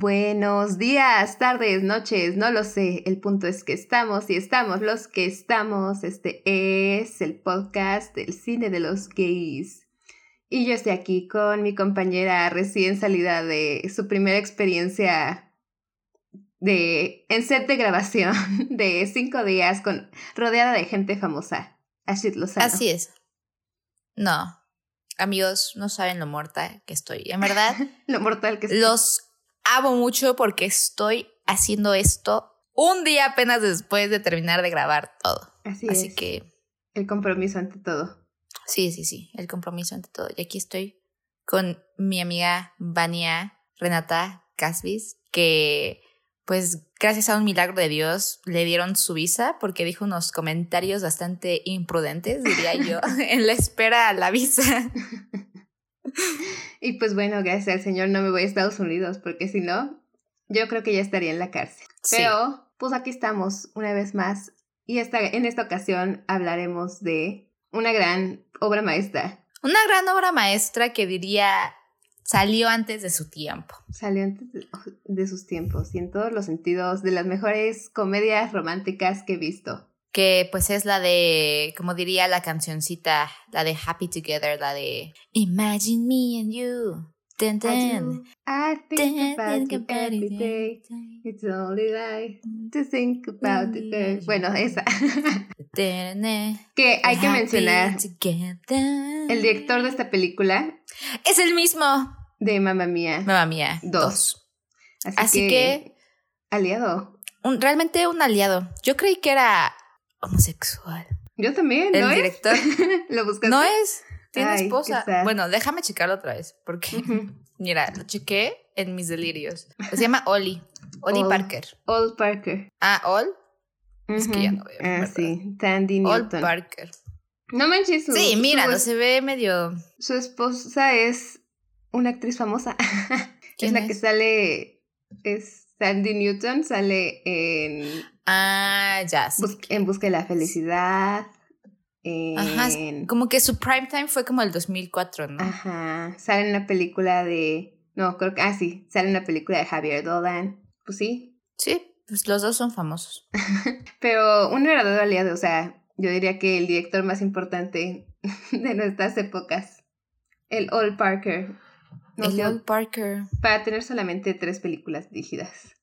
Buenos días, tardes, noches, no lo sé. El punto es que estamos y estamos los que estamos. Este es el podcast del cine de los gays. Y yo estoy aquí con mi compañera recién salida de su primera experiencia de en set de grabación de cinco días con rodeada de gente famosa. Así Lozano. Así es. No, amigos, no saben lo mortal que estoy. En verdad, lo mortal que estoy. Los amo mucho porque estoy haciendo esto un día apenas después de terminar de grabar todo. Así, Así que... El compromiso ante todo. Sí, sí, sí, el compromiso ante todo. Y aquí estoy con mi amiga Vania Renata Casvis, que pues gracias a un milagro de Dios le dieron su visa porque dijo unos comentarios bastante imprudentes, diría yo, en la espera a la visa. y pues bueno, gracias al Señor no me voy a Estados Unidos, porque si no, yo creo que ya estaría en la cárcel. Pero, pues aquí estamos una vez más. Y esta, en esta ocasión hablaremos de una gran obra maestra. Una gran obra maestra que diría salió antes de su tiempo. Salió antes de sus tiempos y en todos los sentidos de las mejores comedias románticas que he visto que pues es la de, como diría la cancioncita, la de Happy Together, la de Imagine me and you. Ten, ten. I think about you every day. It's only right to think about it. Bueno, esa. que hay que mencionar. El director de esta película es el mismo de Mamma Mía. Mamma Mía. Dos. Así, que, aliado. Un, realmente un aliado. Yo creí que era homosexual. Yo también, ¿no El director. ¿Lo buscaste? No es. Tiene esposa. Bueno, déjame checarlo otra vez, porque, mira, lo chequé en mis delirios. Se llama Oli. Oli Parker. Ol Parker. Ah, Ol. Es que ya no veo. Ah, sí. Tandy Newton. Ol Parker. No manches. Su, sí, mira, no se ve medio. Su esposa es una actriz famosa. es la que sale. Es Sandy Newton, sale en. Ah, ya. Sí. en busca de la felicidad. Ajá, como que su prime time fue como el 2004, ¿no? Ajá, sale en la película de... No, creo que... Ah, sí, sale en la película de Javier Dolan. Pues sí. Sí, pues los dos son famosos. Pero un verdadero aliado, o sea, yo diría que el director más importante de nuestras épocas, el Old Parker. el Old Parker. Para tener solamente tres películas dirigidas.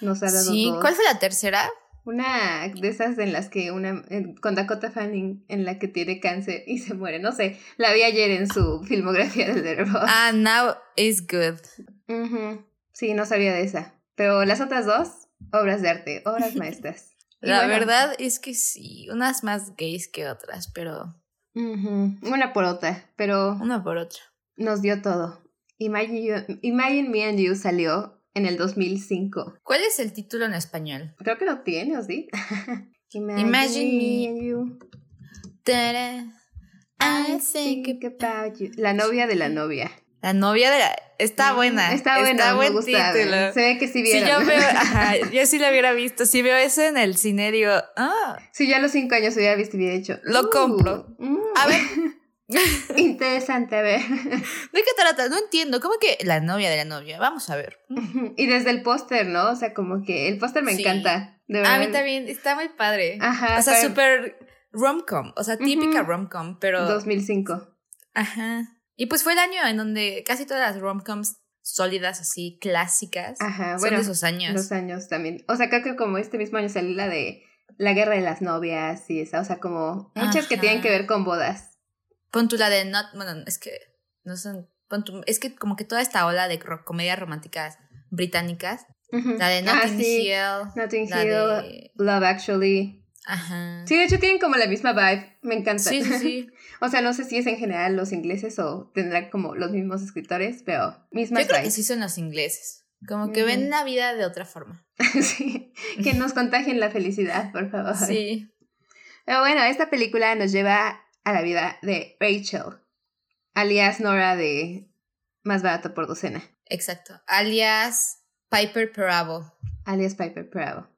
Nos ha dado Sí, ¿cuál fue la tercera? Una de esas en las que una con Dakota Fanning en la que tiene cáncer y se muere, no sé, la vi ayer en su filmografía de Letterboxd. Ah, Now is Good. Sí, no sabía de esa, pero las otras dos obras de arte, obras maestras. la verdad es que sí, unas más gays que otras, pero una por otra, pero una por otra. Nos dio todo. Imagine, Imagine Me and You salió en el 2005. ¿Cuál es el título en español? Creo que lo tiene, ¿o sí? Imagine, me and you. I think about you. La novia de la novia. La novia de la... Está buena. Está buena, está buen título. Se ve que sí vieron. Si yo veo... Ajá, yo sí la hubiera visto. Si veo eso en el cine, digo... Ah. Si ya a los cinco años hubiera visto y hubiera hecho... Lo compro. Uh, a ver... Interesante, a ver. ¿De qué trata? No entiendo. ¿Cómo que la novia de la novia? Vamos a ver. Y desde el póster, ¿no? O sea, como que el póster me encanta. A mí también. Está muy padre. Ajá. O sea, súper rom-com. O sea, típica rom-com, pero... 2005. Ajá. Y pues fue el año en donde casi todas las rom-coms sólidas, así, clásicas, Ajá, son de esos años. Los años también. O sea, creo que como este mismo año salió la de La Guerra de las Novias y esa. O sea, como muchas que tienen que ver con bodas. Pon tú la de Not, bueno, es que no son, pon es que como que toda esta ola de comedias románticas británicas, la de ah, Notting Hill, Notting Hill, Love Actually. Ajá. Sí, de hecho tienen como la misma vibe, me encanta. Sí, sí, sí. o sea, no sé si es en general los ingleses o tendrán como los mismos escritores, pero misma Yo creo que sí son los ingleses. Como que ven la vida de otra forma. sí, que nos contagien la felicidad, por favor. Sí. Pero bueno, esta película nos lleva a la vida de Rachel, alias Nora de Más Barato por Docena. Exacto, alias Piper Perabo. Alias Piper Perabo.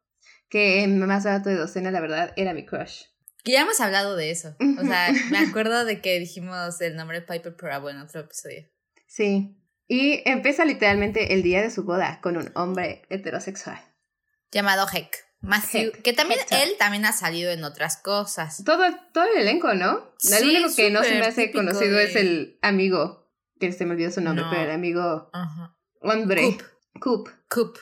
Que Más Barato de Docena, la verdad, era mi crush. ya hemos hablado de eso. O sea, me acuerdo de que dijimos el nombre Piper Perabo en otro episodio. Sí. Y empieza literalmente el día de su boda con un hombre heterosexual. Llamado Heck. Matthew, Heck, que también Hector. él también ha salido en otras cosas. Todo, todo el elenco, ¿no? Sí, el único que no se me hace conocido de- es el amigo, que se me olvidó su nombre, No. pero el amigo Ajá. hombre. Coop. Coop. Coop.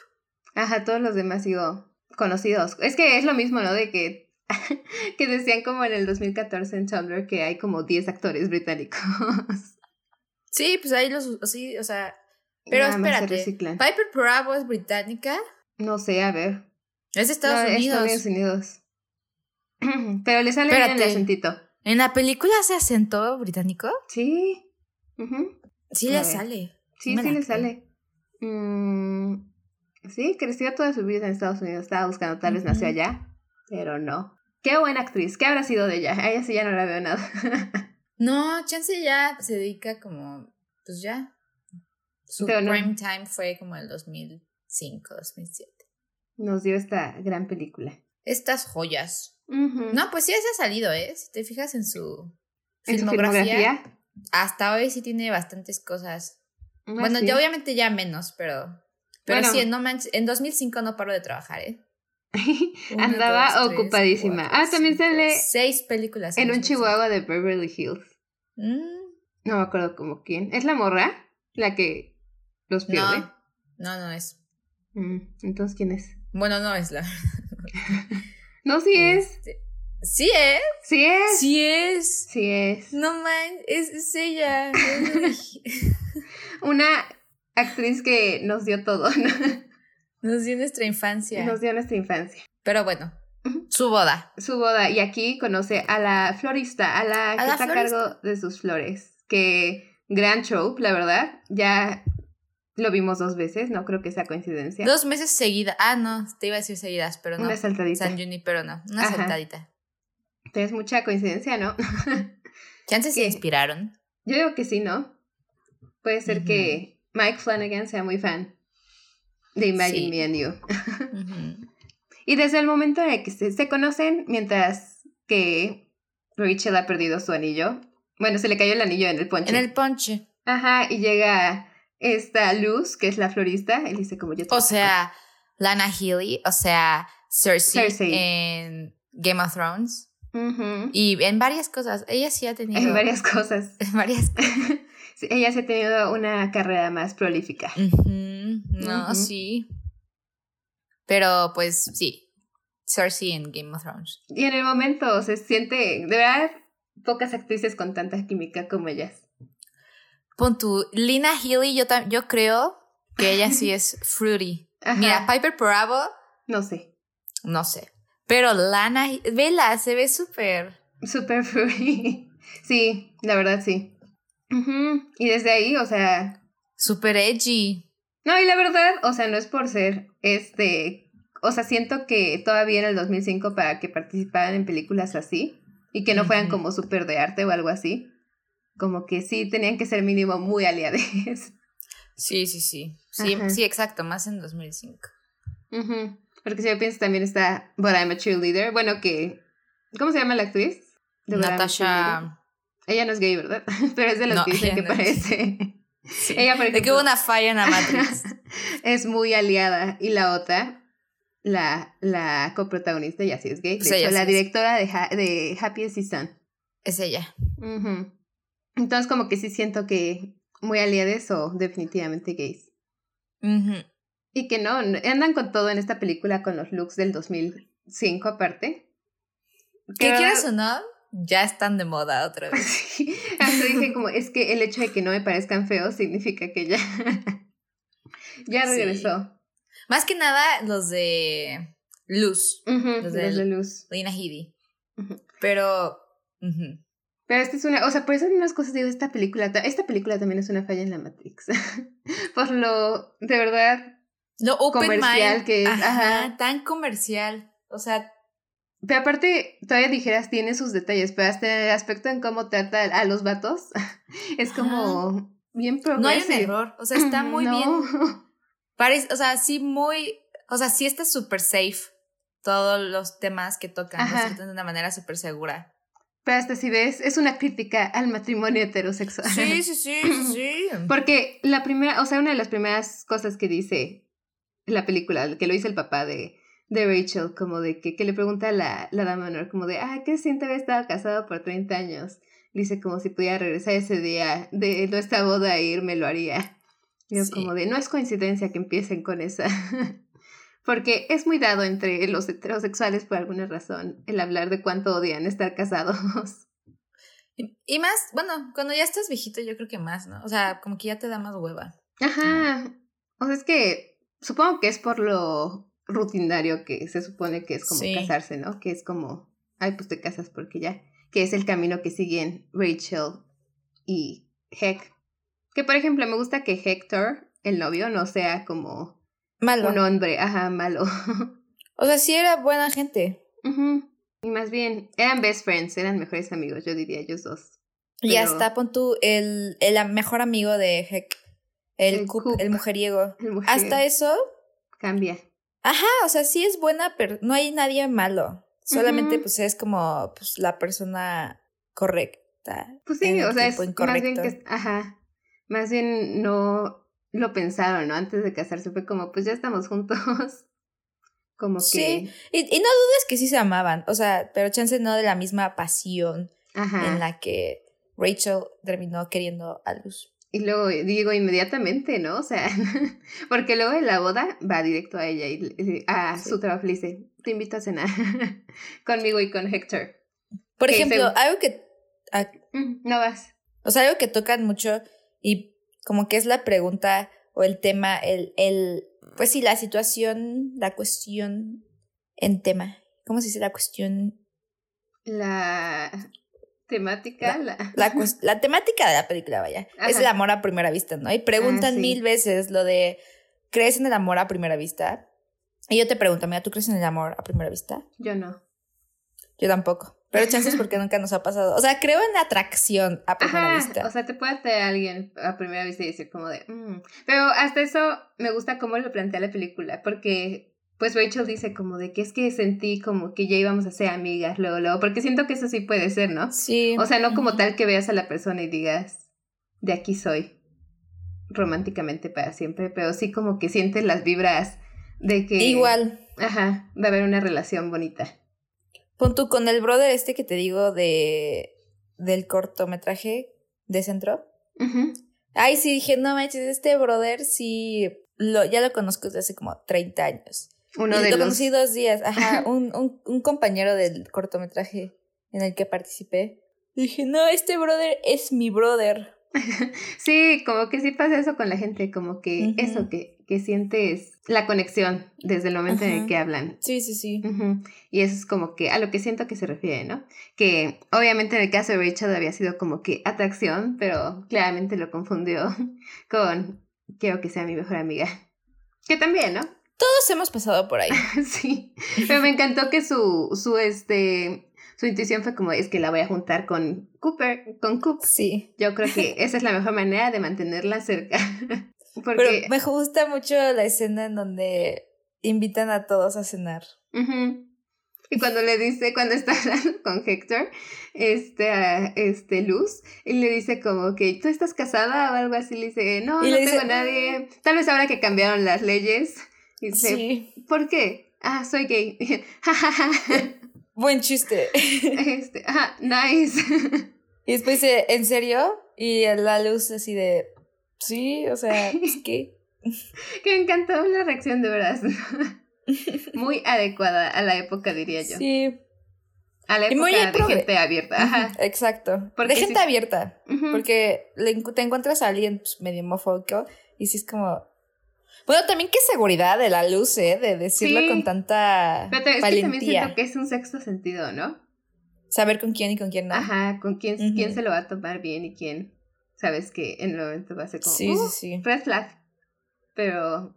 Ajá, todos los demás digo conocidos. Es que es lo mismo, ¿no? De que, que decían como en el 2014 en Tumblr que hay como 10 actores británicos. Sí, pues ahí los, sí, o sea, pero Nada espérate. Piper Bravo es británica. No sé, a ver. Es de Estados No, Unidos. Estados Unidos. Pero le sale bien el acentito. ¿En la película hace acento británico? Sí. Ujú. Sí le sale. Sí, me sí le creo. sale. Mm, sí, creció toda su vida en Estados Unidos. Estaba buscando, tal vez nació allá, pero no. Qué buena actriz. ¿Qué habrá sido de ella? A ella sí ya no la veo nada. No, Chance ya se dedica como, pues ya. Su Pero no. prime time fue como el 2005, 2007. Nos dio esta gran película. Estas joyas. No, pues sí, se ha salido, ¿eh? Si te fijas en su ¿En filmografía, filmografía? hasta hoy sí tiene bastantes cosas. Ah, bueno, sí. ya obviamente ya menos, pero... Pero Bueno. sí, en, no manches- en 2005 no paro de trabajar, ¿eh? Andaba dos, tres, ocupadísima. cuatro, ah, también cinco, sale Seis películas. en un 2005. chihuahua de Beverly Hills. Mm, No me acuerdo como quién. ¿Es la morra? La que los pierde. no, no, no es. Mm, Entonces, ¿quién es? Bueno, no es la... No, sí es. Este, Sí es. Sí es. Sí es. Sí es. No man, es, es ella. Una actriz que nos dio todo. ¿no? Nos dio nuestra infancia. Nos dio nuestra infancia. Pero bueno, su boda. Su boda. Y aquí conoce a la florista, a la que la está a cargo de sus flores. Que gran show, la verdad. Ya lo vimos dos veces. No creo que sea coincidencia. Dos meses seguidas. Ah, no, te iba a decir seguidas, pero no. Una saltadita. San Junipero no. Una Ajá. saltadita. Es mucha coincidencia, ¿no? Chances se inspiraron. Yo digo que sí, ¿no? Puede ser que Mike Flanagan sea muy fan de Imagine Sí. Me and You. Y desde el momento en el que se, se conocen, mientras que Rachel ha perdido su anillo, bueno, se le cayó el anillo en el ponche. En el ponche. Ajá, y llega esta Luz, que es la florista, él dice como yo O sea, Lana Healy, o sea, Cersei, Cersei. en Game of Thrones. Y en varias cosas. Ella sí ha tenido. en varias cosas. en varias Sí, ella se ha tenido una carrera más prolífica. No, sí. Pero pues sí. Cersei en Game of Thrones. Y en el momento se siente, de verdad, pocas actrices con tanta química como ellas. Pon tu Lina Healy, yo, yo creo que ella sí es fruity. Ajá, Mira, Piper Bravo, no sé, no sé. Pero Lana, vela, se ve súper. super free. sí, la verdad sí. Ujú, Y desde ahí, o sea, Súper edgy. no, y la verdad, o sea, no es por ser, este, o sea, siento que todavía en el 2005 para que participaran en películas así y que no fueran como súper de arte o algo así, como que sí tenían que ser mínimo muy aliades. Sí, sí, sí. Sí, Ajá. sí, exacto, más en 2005. Ujú, Porque si yo pienso también está But I'm a Cheerleader, bueno, que, ¿cómo se llama la actriz? De. Natasha. Ella no es gay, ¿verdad? Pero es de los No, que dicen que no parece. Sí. Ella, por De que ejemplo, hubo una falla en la Matrix. es muy aliada. Y la otra, la, la coprotagonista, ya sí es gay. De Pues hecho, la directora de, Ha- de Happiest Season. es ella. Ujú. Entonces, como que sí siento que muy aliades o definitivamente gays. Y que no, andan con todo en esta película con los looks del 2005 aparte. ¿Qué Que quieres o no? Ya están de moda otra vez. Sí, hasta dije como, es que el hecho de que no me parezcan feos significa que ya, ya Sí. regresó. Más que nada los de Luz, Los de luz. Lina Headey. Pero. Pero esta es una, o sea, por eso en unas cosas digo, esta película, ta- esta película también es una falla en la Matrix. por lo, de verdad, Lo open Comercial mind, que es, ajá, ajá. tan comercial. O sea, pero aparte, todavía dijeras, tiene sus detalles, pero hasta el aspecto en cómo trata a los vatos, es como bien no hay un progresivo. error. O sea, está muy No. bien. Parece, o sea, sí, muy. O sea, sí está súper safe. Todos los temas que tocan. Tratan de una manera súper segura. Pero hasta si ves, es una crítica al matrimonio heterosexual. Sí, sí, sí, sí. Porque la primera, o sea, una de las primeras cosas que dice la película, que lo dice el papá de, de Rachel, como de que, que le pregunta a la, la dama honor, como de, ah, ¿qué siente haber estado casado por 30 años? Dice como si pudiera regresar ese día de nuestra boda e irme, lo haría. Yo como de, no es coincidencia que empiecen con esa. Porque es muy dado entre los heterosexuales por alguna razón el hablar de cuánto odian estar casados. Y, más, bueno, cuando ya estás viejito yo creo que más, ¿no? O sea, como que ya te da más hueva. Ajá. O sea, es que supongo que es por lo rutinario que se supone que es como casarse, ¿no? Que es como, ay, pues te casas porque ya, que es el camino que siguen Rachel y Heck. Que por ejemplo, me gusta que Hector, el novio, no sea como malo. un hombre, ajá, malo. O sea, sí era buena gente. Y más bien, eran best friends, eran mejores amigos, yo diría, ellos dos. Y hasta pon tú el, el mejor amigo de Heck, el, el, el mujeriego. Hasta eso. Cambia. Ajá, o sea, sí es buena, pero no hay nadie malo. Solamente pues es como pues la persona correcta. Pues sí, o sea, es más bien que, ajá, más bien no lo pensaron, ¿no? Antes de casarse fue como, pues ya estamos juntos. como que... Sí, y, y, no dudes que sí se amaban, o sea, pero chance no de la misma pasión en la que Rachel terminó queriendo a Luz. Y luego digo inmediatamente, ¿no? O sea, porque luego de la boda va directo a ella y a su trabajo le dice, te invito a cenar conmigo y con Héctor. Por ejemplo, algo que... no vas. O sea, algo que tocan mucho y como que es la pregunta o el tema, el, el, pues sí, la situación, la cuestión en tema. ¿Cómo se dice la cuestión? La temática. La, la, temática de la película, vaya. Es el amor a primera vista, ¿no? Y preguntan ah, mil veces lo de, ¿crees en el amor a primera vista? Y yo te pregunto, mira, ¿tú crees en el amor a primera vista? Yo no. Yo tampoco. Pero chances porque nunca nos ha pasado. O sea, creo en la atracción a primera vista. O sea, te puede hacer alguien a primera vista y decir como de... Mm". Pero hasta eso me gusta cómo lo plantea la película. Porque pues Rachel dice como de que es que sentí como que ya íbamos a ser amigas luego, luego, porque siento que eso sí puede ser, ¿no? Sí. O sea, no como tal que veas a la persona y digas, de aquí soy, románticamente para siempre, pero sí como que sientes las vibras de que... Igual. Ajá, va a haber una relación bonita. Pon tú con el brother este que te digo de del cortometraje de centro. Ay, sí, dije, no manches, este brother sí, lo, ya lo conozco desde hace como 30 años. Uno de lo los... conocí dos días, ajá, un, un, un, compañero del cortometraje en el que participé. Dije, no, este brother es mi brother. sí, como que sí pasa eso con la gente, como que eso, que, que sientes la conexión desde el momento en el que hablan. Sí, sí, sí. Y eso es como que a lo que siento que se refiere, ¿no? Que obviamente en el caso de Richard había sido como que atracción, pero claramente lo confundió con quiero que sea mi mejor amiga. Que también, ¿no? Todos hemos pasado por ahí. sí, pero me encantó que su, su, este, su intuición fue como, es que la voy a juntar con Cooper, con Coop. Sí. Yo creo que esa es la mejor manera de mantenerla cerca. Porque... Pero me gusta mucho la escena en donde invitan a todos a cenar. Y cuando le dice, cuando está con Héctor, este, este Luz, y le dice como que tú estás casada o algo así, le dice, no, no tengo a nadie. Tal vez ahora que cambiaron las leyes, y dice, ¿por qué? Ah, soy gay. Buen chiste. Este, ah, nice. Y después dice, ¿en serio? Y la luz así de, sí, o sea, es que... que me encantó la reacción de verdad. Muy adecuada a la época, diría yo. Sí. A la época de gente abierta. Ajá. Exacto. Porque de gente abierta. Porque te encuentras a alguien pues, medio homofóbico y si es como, bueno, también qué seguridad de la luz, ¿eh? De decirlo con tanta Pero es valentía. Que también siento que es un sexto sentido, ¿no? Saber con quién y con quién no. Ajá, con quién, quién se lo va a tomar bien y quién sabes que en el momento va a ser como sí, sí, sí. red flag. Pero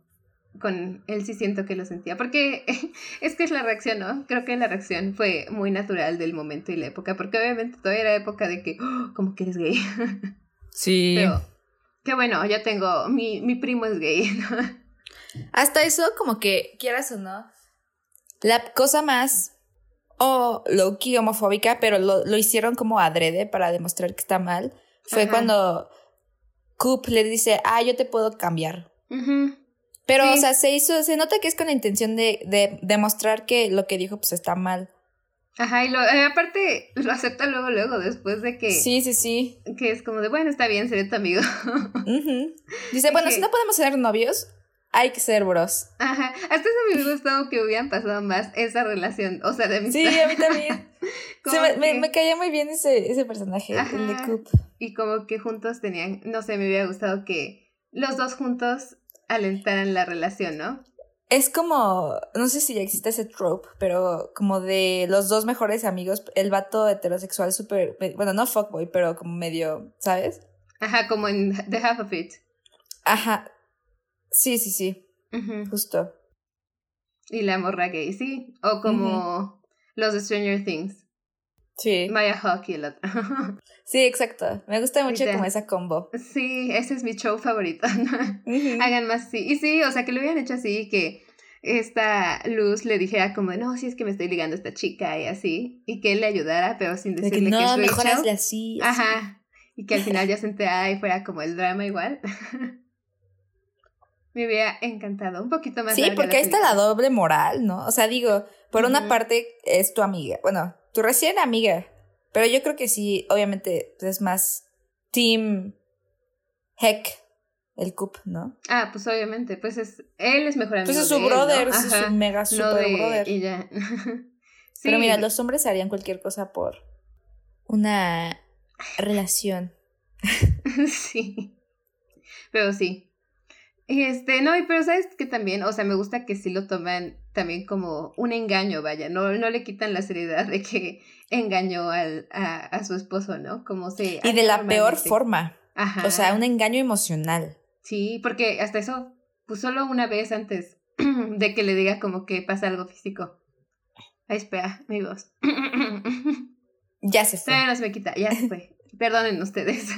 con él sí siento que lo sentía. Porque es que es la reacción, ¿no? Creo que la reacción fue muy natural del momento y la época. Porque obviamente todavía era época de que, oh, ¿cómo que eres gay? Sí. Pero Qué bueno, yo tengo, mi, mi primo es gay, Hasta eso, como que, quieras o no, la cosa más oh, low-key homofóbica, pero lo, lo, hicieron como adrede para demostrar que está mal, fue cuando Coop le dice, ah, yo te puedo cambiar. Pero, o sea, se hizo, se nota que es con la intención de, de demostrar que lo que dijo pues está mal. Ajá, y lo, eh, aparte lo acepta luego, luego, después de que... Sí, sí, sí. Que es como de, bueno, está bien, seré tu amigo. Dice, bueno, si no podemos ser novios, hay que ser bros. Ajá, hasta eso me hubiera gustado que hubieran pasado más esa relación, o sea, de amistad. Sí, a mí también. me, me, caía muy bien ese, ese personaje, el de Coop. Y como que juntos tenían, no sé, me hubiera gustado que los dos juntos alentaran la relación, ¿no? Es como, no sé si ya existe ese trope, pero como de los dos mejores amigos, el vato heterosexual súper, bueno, no fuckboy, pero como medio, ¿sabes? Ajá, como en The Half of It. Ajá. Sí, sí, sí. Justo. Y la morra gay, sí. O como los de Stranger Things. Sí. Maya Hawk y el otro. sí, exacto. Me gusta mucho como esa combo. Sí, ese es mi show favorito. Hagan más así. Y sí, o sea, que lo hubieran hecho así, que esta Luz le dijera como, no, si es que me estoy ligando a esta chica y así, y que él le ayudara, pero sin decirle que, no, mejor hazle así, Ajá. Y que al final ya se enterara y fuera como el drama igual. me hubiera encantado. Un poquito más. Sí, porque ahí está la doble moral, ¿no? O sea, digo, por una parte es tu amiga. Bueno, tu recién amiga. Pero yo creo que sí, obviamente, pues, es más Team Heck, el Coop, ¿no? Ah, pues obviamente, pues es, él es mejor amigo. Pues es su brother, es su mega super brother. Pero mira, los hombres harían cualquier cosa por una relación. sí. Pero sí. Este, no, pero sabes que también, o sea, me gusta que sí lo toman también como un engaño, vaya, no, no le quitan la seriedad de que engañó al, a, a su esposo, ¿no? Como se... Y de la peor forma. Ajá. O sea, un engaño emocional. Sí, porque hasta eso, pues solo una vez antes de que le diga como que pasa algo físico. Ay, espera, amigos. Ya se fue. no se me quita, ya se fue. Perdonen ustedes.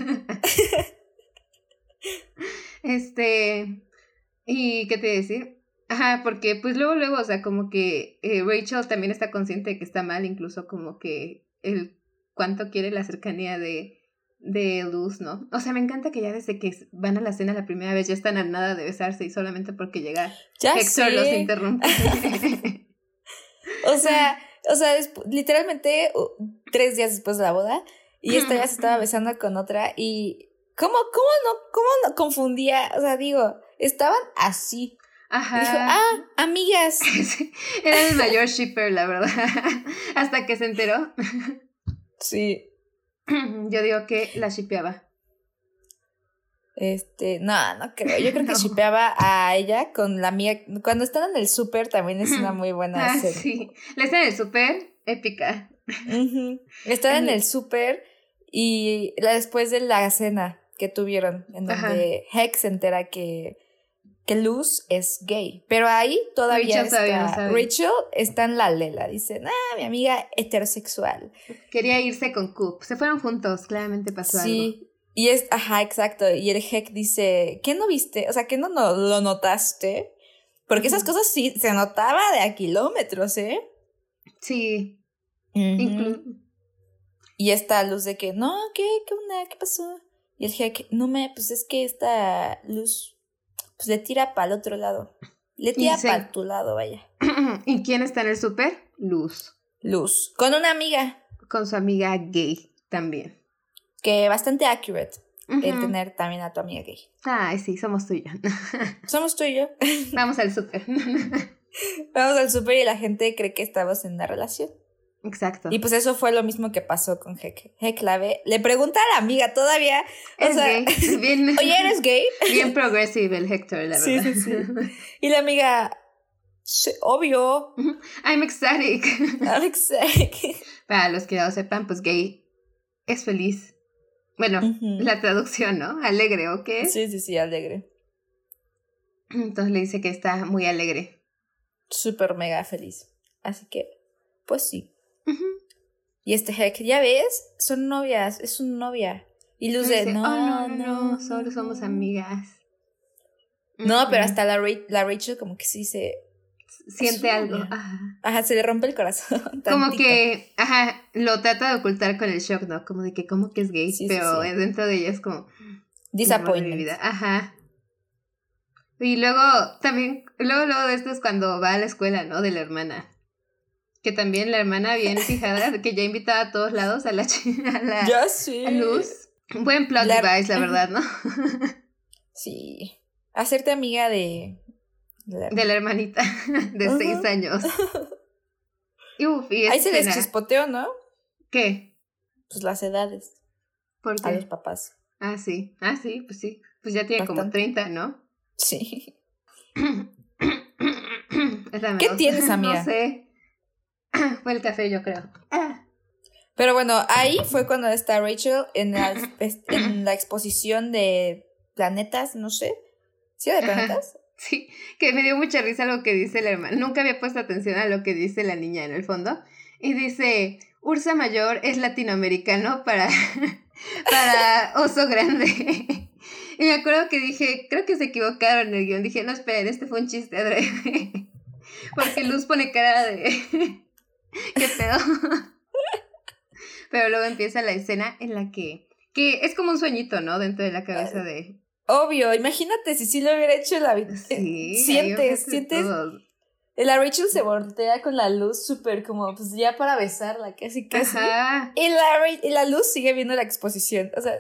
este. ¿Y qué te decir? Ajá, porque pues luego, luego, o sea, como que eh, Rachel también está consciente de que está mal, incluso como que el cuánto quiere la cercanía de, de Luz, ¿no? O sea, me encanta que ya desde que van a la cena la primera vez ya están a nada de besarse y solamente porque llega ya Hector los interrumpe. o sea, o sea, literalmente tres días después de la boda y esta ya se estaba besando con otra y ¿cómo, cómo no, cómo no confundía? O sea, digo, estaban así. Ajá. Dijo, ah, amigas. era el mayor shipper, la verdad. Hasta que se enteró. Sí. Yo digo que la shipeaba. Este, no, no creo. Yo creo que shipeaba a ella con la mía. Cuando están en el súper también es una muy buena ah, serie. Sí, la escena en el súper, épica. Están en el súper y después de la cena que tuvieron, en donde Hex se entera que, que Luz es gay. Pero ahí todavía está, Rachel está en la lela. Dice, ah, mi amiga heterosexual. Quería irse con Coop. Se fueron juntos, claramente pasó sí. algo. Y es, ajá, exacto. Y el Heck dice, ¿qué no viste? O sea, ¿qué no, no lo notaste? Porque esas cosas sí se notaba de a kilómetros, ¿eh? Sí. Y esta luz de que, no, ¿qué? ¿Qué onda? ¿Qué pasó? Y el Heck, no me, pues es que esta luz, pues le tira para el otro lado. Le tira para tu lado, vaya. ¿Y quién está en el súper? Luz. Luz. Con una amiga. Con su amiga gay también que bastante accurate el tener también a tu amiga gay. Ay, sí, somos tú y yo. somos tú y yo. Vamos al súper. Vamos al súper y la gente cree que estamos en una relación. Exacto. Y pues eso fue lo mismo que pasó con Heck. Heck la ve, le pregunta a la amiga todavía. Es gay. Bien, Oye, ¿eres gay? Bien progressive el Hector, la verdad. Sí, sí, sí. Y la amiga, obvio. I'm ecstatic. I'm ecstatic. Para los que no sepan, pues gay es feliz. Bueno, la traducción, ¿no? Alegre, ¿o qué? Sí, sí, sí, alegre. Entonces le dice que está muy alegre. Súper mega feliz. Así que, pues sí. Y este Heck, ya ves, son novias, es su novia. Y Luz de, no, oh, no, no, no, solo somos amigas. No, pero hasta la, la Rachel como que sí se... siente algo. Ajá. se le rompe el corazón. Como que, ajá, lo trata de ocultar con el shock, ¿no? Como de que, como que es gay, pero dentro de ella es como. Disappointment. Ajá. Y luego, también, luego, luego de esto es cuando va a la escuela, ¿no? De la hermana. Que también la hermana bien fijada, que ya invitaba a todos lados a la, a la ya sí. luz. Buen plot device, la verdad, ¿no? sí. Hacerte amiga de, de la hermanita de seis años. Uf, y Ahí se les chispoteó, ¿no? ¿Qué? Pues las edades. ¿Por qué? A los papás. Ah, sí. Ah, sí, pues sí. Pues ya tiene como 30, ¿no? Sí. ¿Qué tienes, amiga? No sé. Fue el café, yo creo. Pero bueno, ahí fue cuando está Rachel en la, en la exposición de planetas, no sé. ¿Sí de planetas? Sí, que me dio mucha risa lo que dice la hermana. Nunca había puesto atención a lo que dice la niña en el fondo. Y dice, Ursa Mayor es latinoamericano para, para oso grande. y me acuerdo que dije, creo que se equivocaron en el guion. Dije, no, esperen, este fue un chiste adrede. Porque Luz pone cara de... ¿Qué pedo? Pero luego empieza la escena en la que... Que es como un sueñito, ¿no? Dentro de la cabeza de, Obvio, imagínate si sí lo hubiera hecho la. Sí, sientes, sientes. La Rachel se voltea con la luz súper como, pues ya para besarla, casi casi. Y la, y la luz sigue viendo la exposición. O sea.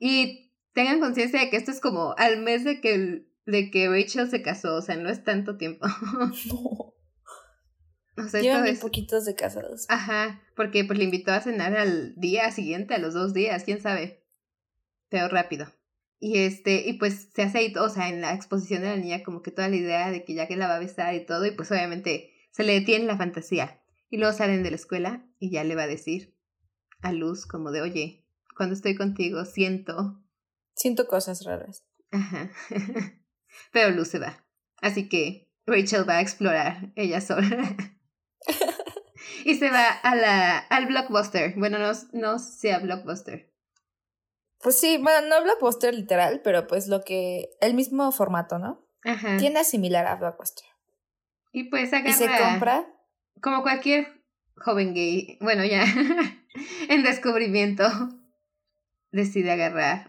Y tengan conciencia de que esto es como al mes de que, de que Rachel se casó, o sea, no es tanto tiempo. no. O sea, Llevan es... poquitos de casados. Ajá, porque pues le invitó a cenar al día siguiente, a los dos días, quién sabe. Pero rápido. Y este, y pues se hace ahí, o sea, en la exposición de la niña como que toda la idea de que ya que la va a besar y todo, y pues obviamente se le detiene la fantasía. Y luego salen de la escuela y ya le va a decir a Luz como de, oye, cuando estoy contigo siento... Siento cosas raras. Ajá. Pero Luz se va. Así que Rachel va a explorar ella sola. y se va a la, al blockbuster. Bueno, no, no sea blockbuster. Pues sí, bueno, no Blockbuster literal, pero pues lo que. El mismo formato, ¿no? Ajá. Tiene similar a Blockbuster. Y pues agarra. Y se compra. Como cualquier joven gay. Bueno, ya. en descubrimiento. Decide agarrar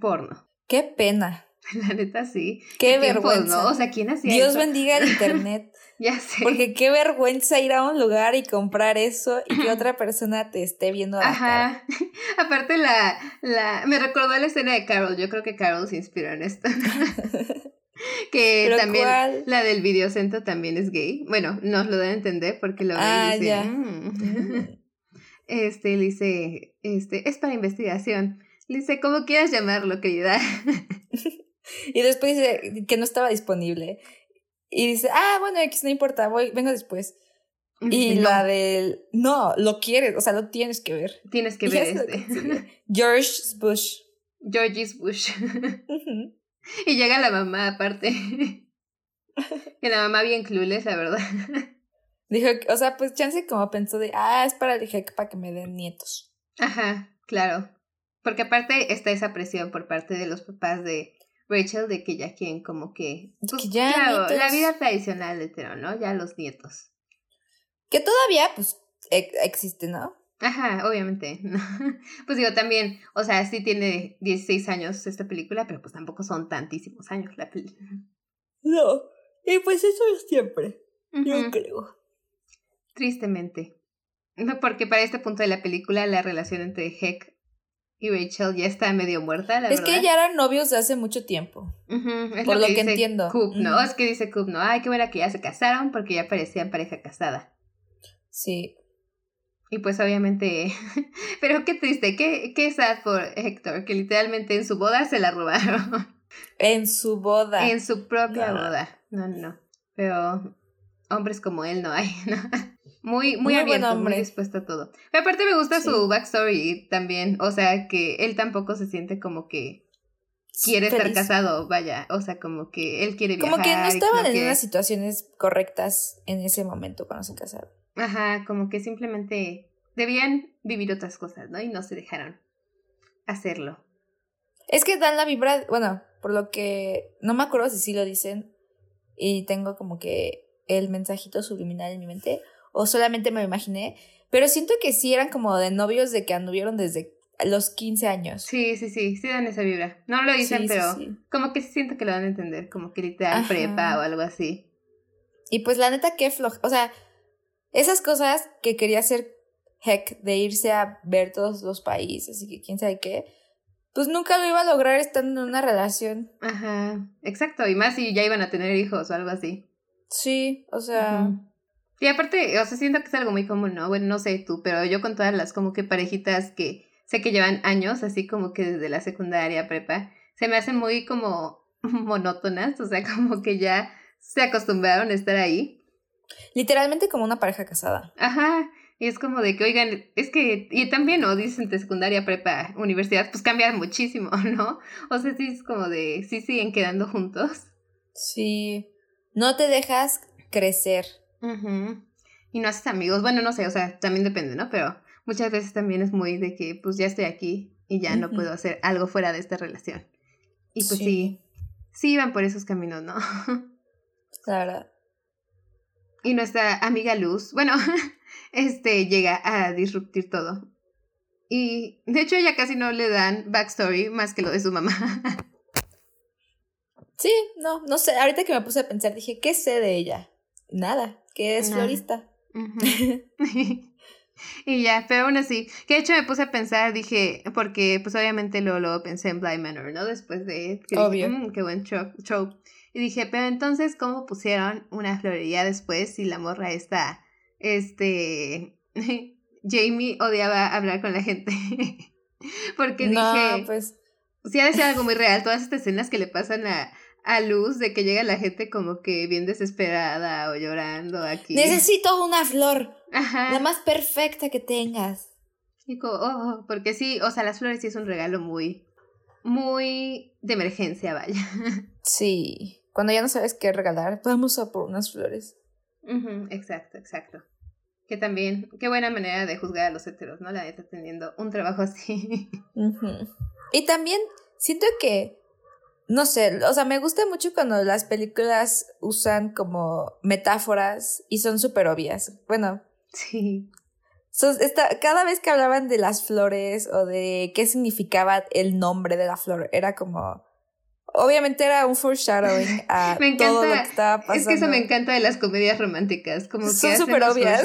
porno. Qué pena. La neta sí. Qué, vergüenza. ¿no? O sea, ¿quién hacía Dios bendiga el internet. ya sé. Porque qué vergüenza ir a un lugar y comprar eso y que otra persona te esté viendo a Ajá. Aparte la, la... Me recordó la escena de Carol. Yo creo que Carol se inspiró en esto. que también la del videocentro también es gay. Bueno, nos lo da a entender porque lo ve y ah, dice... Mm". Mm. Este, le dice, este, es para investigación. Le dice, ¿cómo quieras llamarlo, querida? Y después dice que no estaba disponible. Y dice, ah, bueno, X no importa, voy, vengo después. Y la del, no, lo quieres, o sea, lo tienes que ver. Tienes que ver este. George Bush. George's Bush. y llega la mamá aparte. y la mamá bien clueless, la verdad. Dijo, o sea, pues chance como pensó de, ah, es para el para que me den nietos. Ajá, claro. Porque aparte está esa presión por parte de los papás de, Rachel de que ya quieren como que, pues, ya claro, la vida tradicional hetero, ¿no? Ya los nietos. Que todavía, pues, existe, ¿no? Ajá, obviamente. pues digo, también, o sea, sí tiene 16 años esta película, pero pues tampoco son tantísimos años la película. No, y pues eso es siempre, yo creo. Tristemente. Porque para este punto de la película la relación entre Heck y Rachel ya está medio muerta, la es que ya eran novios de hace mucho tiempo. por lo que, entiendo. ¿no? Es que dice Coop, ¿no? Ay, qué buena que ya se casaron porque ya parecían pareja casada. Sí. Y pues obviamente, pero qué triste, qué, qué sad por Héctor, que literalmente en su boda se la robaron. En su boda. En su propia boda. No, no, no. Pero hombres como él no hay, ¿no? Muy, muy, abierto, muy dispuesto a todo. Pero aparte me gusta su backstory también. O sea, que él tampoco se siente como que quiere estar casado, vaya. O sea, como que él quiere viajar. Como que no estaban en unas situaciones correctas en ese momento cuando se casaron. Ajá, como que simplemente debían vivir otras cosas, ¿no? Y no se dejaron hacerlo. Es que dan la vibra, bueno, por lo que no me acuerdo si sí lo dicen y tengo como que el mensajito subliminal en mi mente o solamente me lo imaginé, pero siento que sí eran como de novios de que anduvieron desde los 15 años. Sí, sí, sí, sí dan esa vibra. No lo dicen, pero como que siento que lo van a entender, como que literal prepa o algo así. Y pues la neta, qué floja. O sea, esas cosas que quería hacer Heck de irse a ver todos los países y que quién sabe qué, pues nunca lo iba a lograr estando en una relación. Ajá, exacto. Y más si ya iban a tener hijos o algo así. Sí, o sea. Y aparte, o sea, siento que es algo muy común, ¿no? Bueno, no sé tú, pero yo con todas las como que parejitas que sé que llevan años, así como que desde la secundaria, prepa, se me hacen muy como monótonas, o sea, como que ya se acostumbraron a estar ahí. Literalmente como una pareja casada. Ajá. Y es como de que, oigan, es que, y también, ¿no? Dicen de secundaria, prepa, universidad, pues cambia muchísimo, ¿no? O sea, sí es como de, sí siguen quedando juntos. Sí. No te dejas crecer. Y no haces amigos. Bueno, no sé, o sea, también depende, ¿no? Pero muchas veces también es muy de que, pues ya estoy aquí y ya no puedo hacer algo fuera de esta relación. Y pues sí, sí, van por esos caminos, ¿no? Claro. Y nuestra amiga Luz, bueno, este llega a disruptir todo. Y de hecho ella casi no le dan backstory más que lo de su mamá. Sí, no, no sé. Ahorita que me puse a pensar, dije, ¿qué sé de ella? Nada, que es florista. y ya, pero aún así, que de hecho me puse a pensar, dije, porque pues obviamente luego, lo pensé en Blind Manor, ¿no? Después de que Obvio. Mm, qué buen show, show. Y dije, pero entonces, ¿cómo pusieron una florería después si la morra está, este, Jamie odiaba hablar con la gente? porque dije, pues... Sí, ha de ser algo muy real, todas estas escenas que le pasan a, a luz de que llega la gente como que bien desesperada o llorando aquí. Necesito una flor. Ajá. La más perfecta que tengas. Y como, oh, porque sí, o sea, las flores sí es un regalo muy, muy de emergencia, vaya. Sí. Cuando ya no sabes qué regalar, vamos a por unas flores. exacto, exacto. Que también, qué buena manera de juzgar a los heteros, ¿no? La neta teniendo un trabajo así. Y también siento que no sé, o sea, me gusta mucho cuando las películas usan como metáforas y son súper obvias. Bueno. Sí. cada vez que hablaban de las flores o de qué significaba el nombre de la flor, era como... Obviamente era un foreshadowing a todo lo que estaba pasando. Es que eso me encanta de las comedias románticas, como que son súper obvias.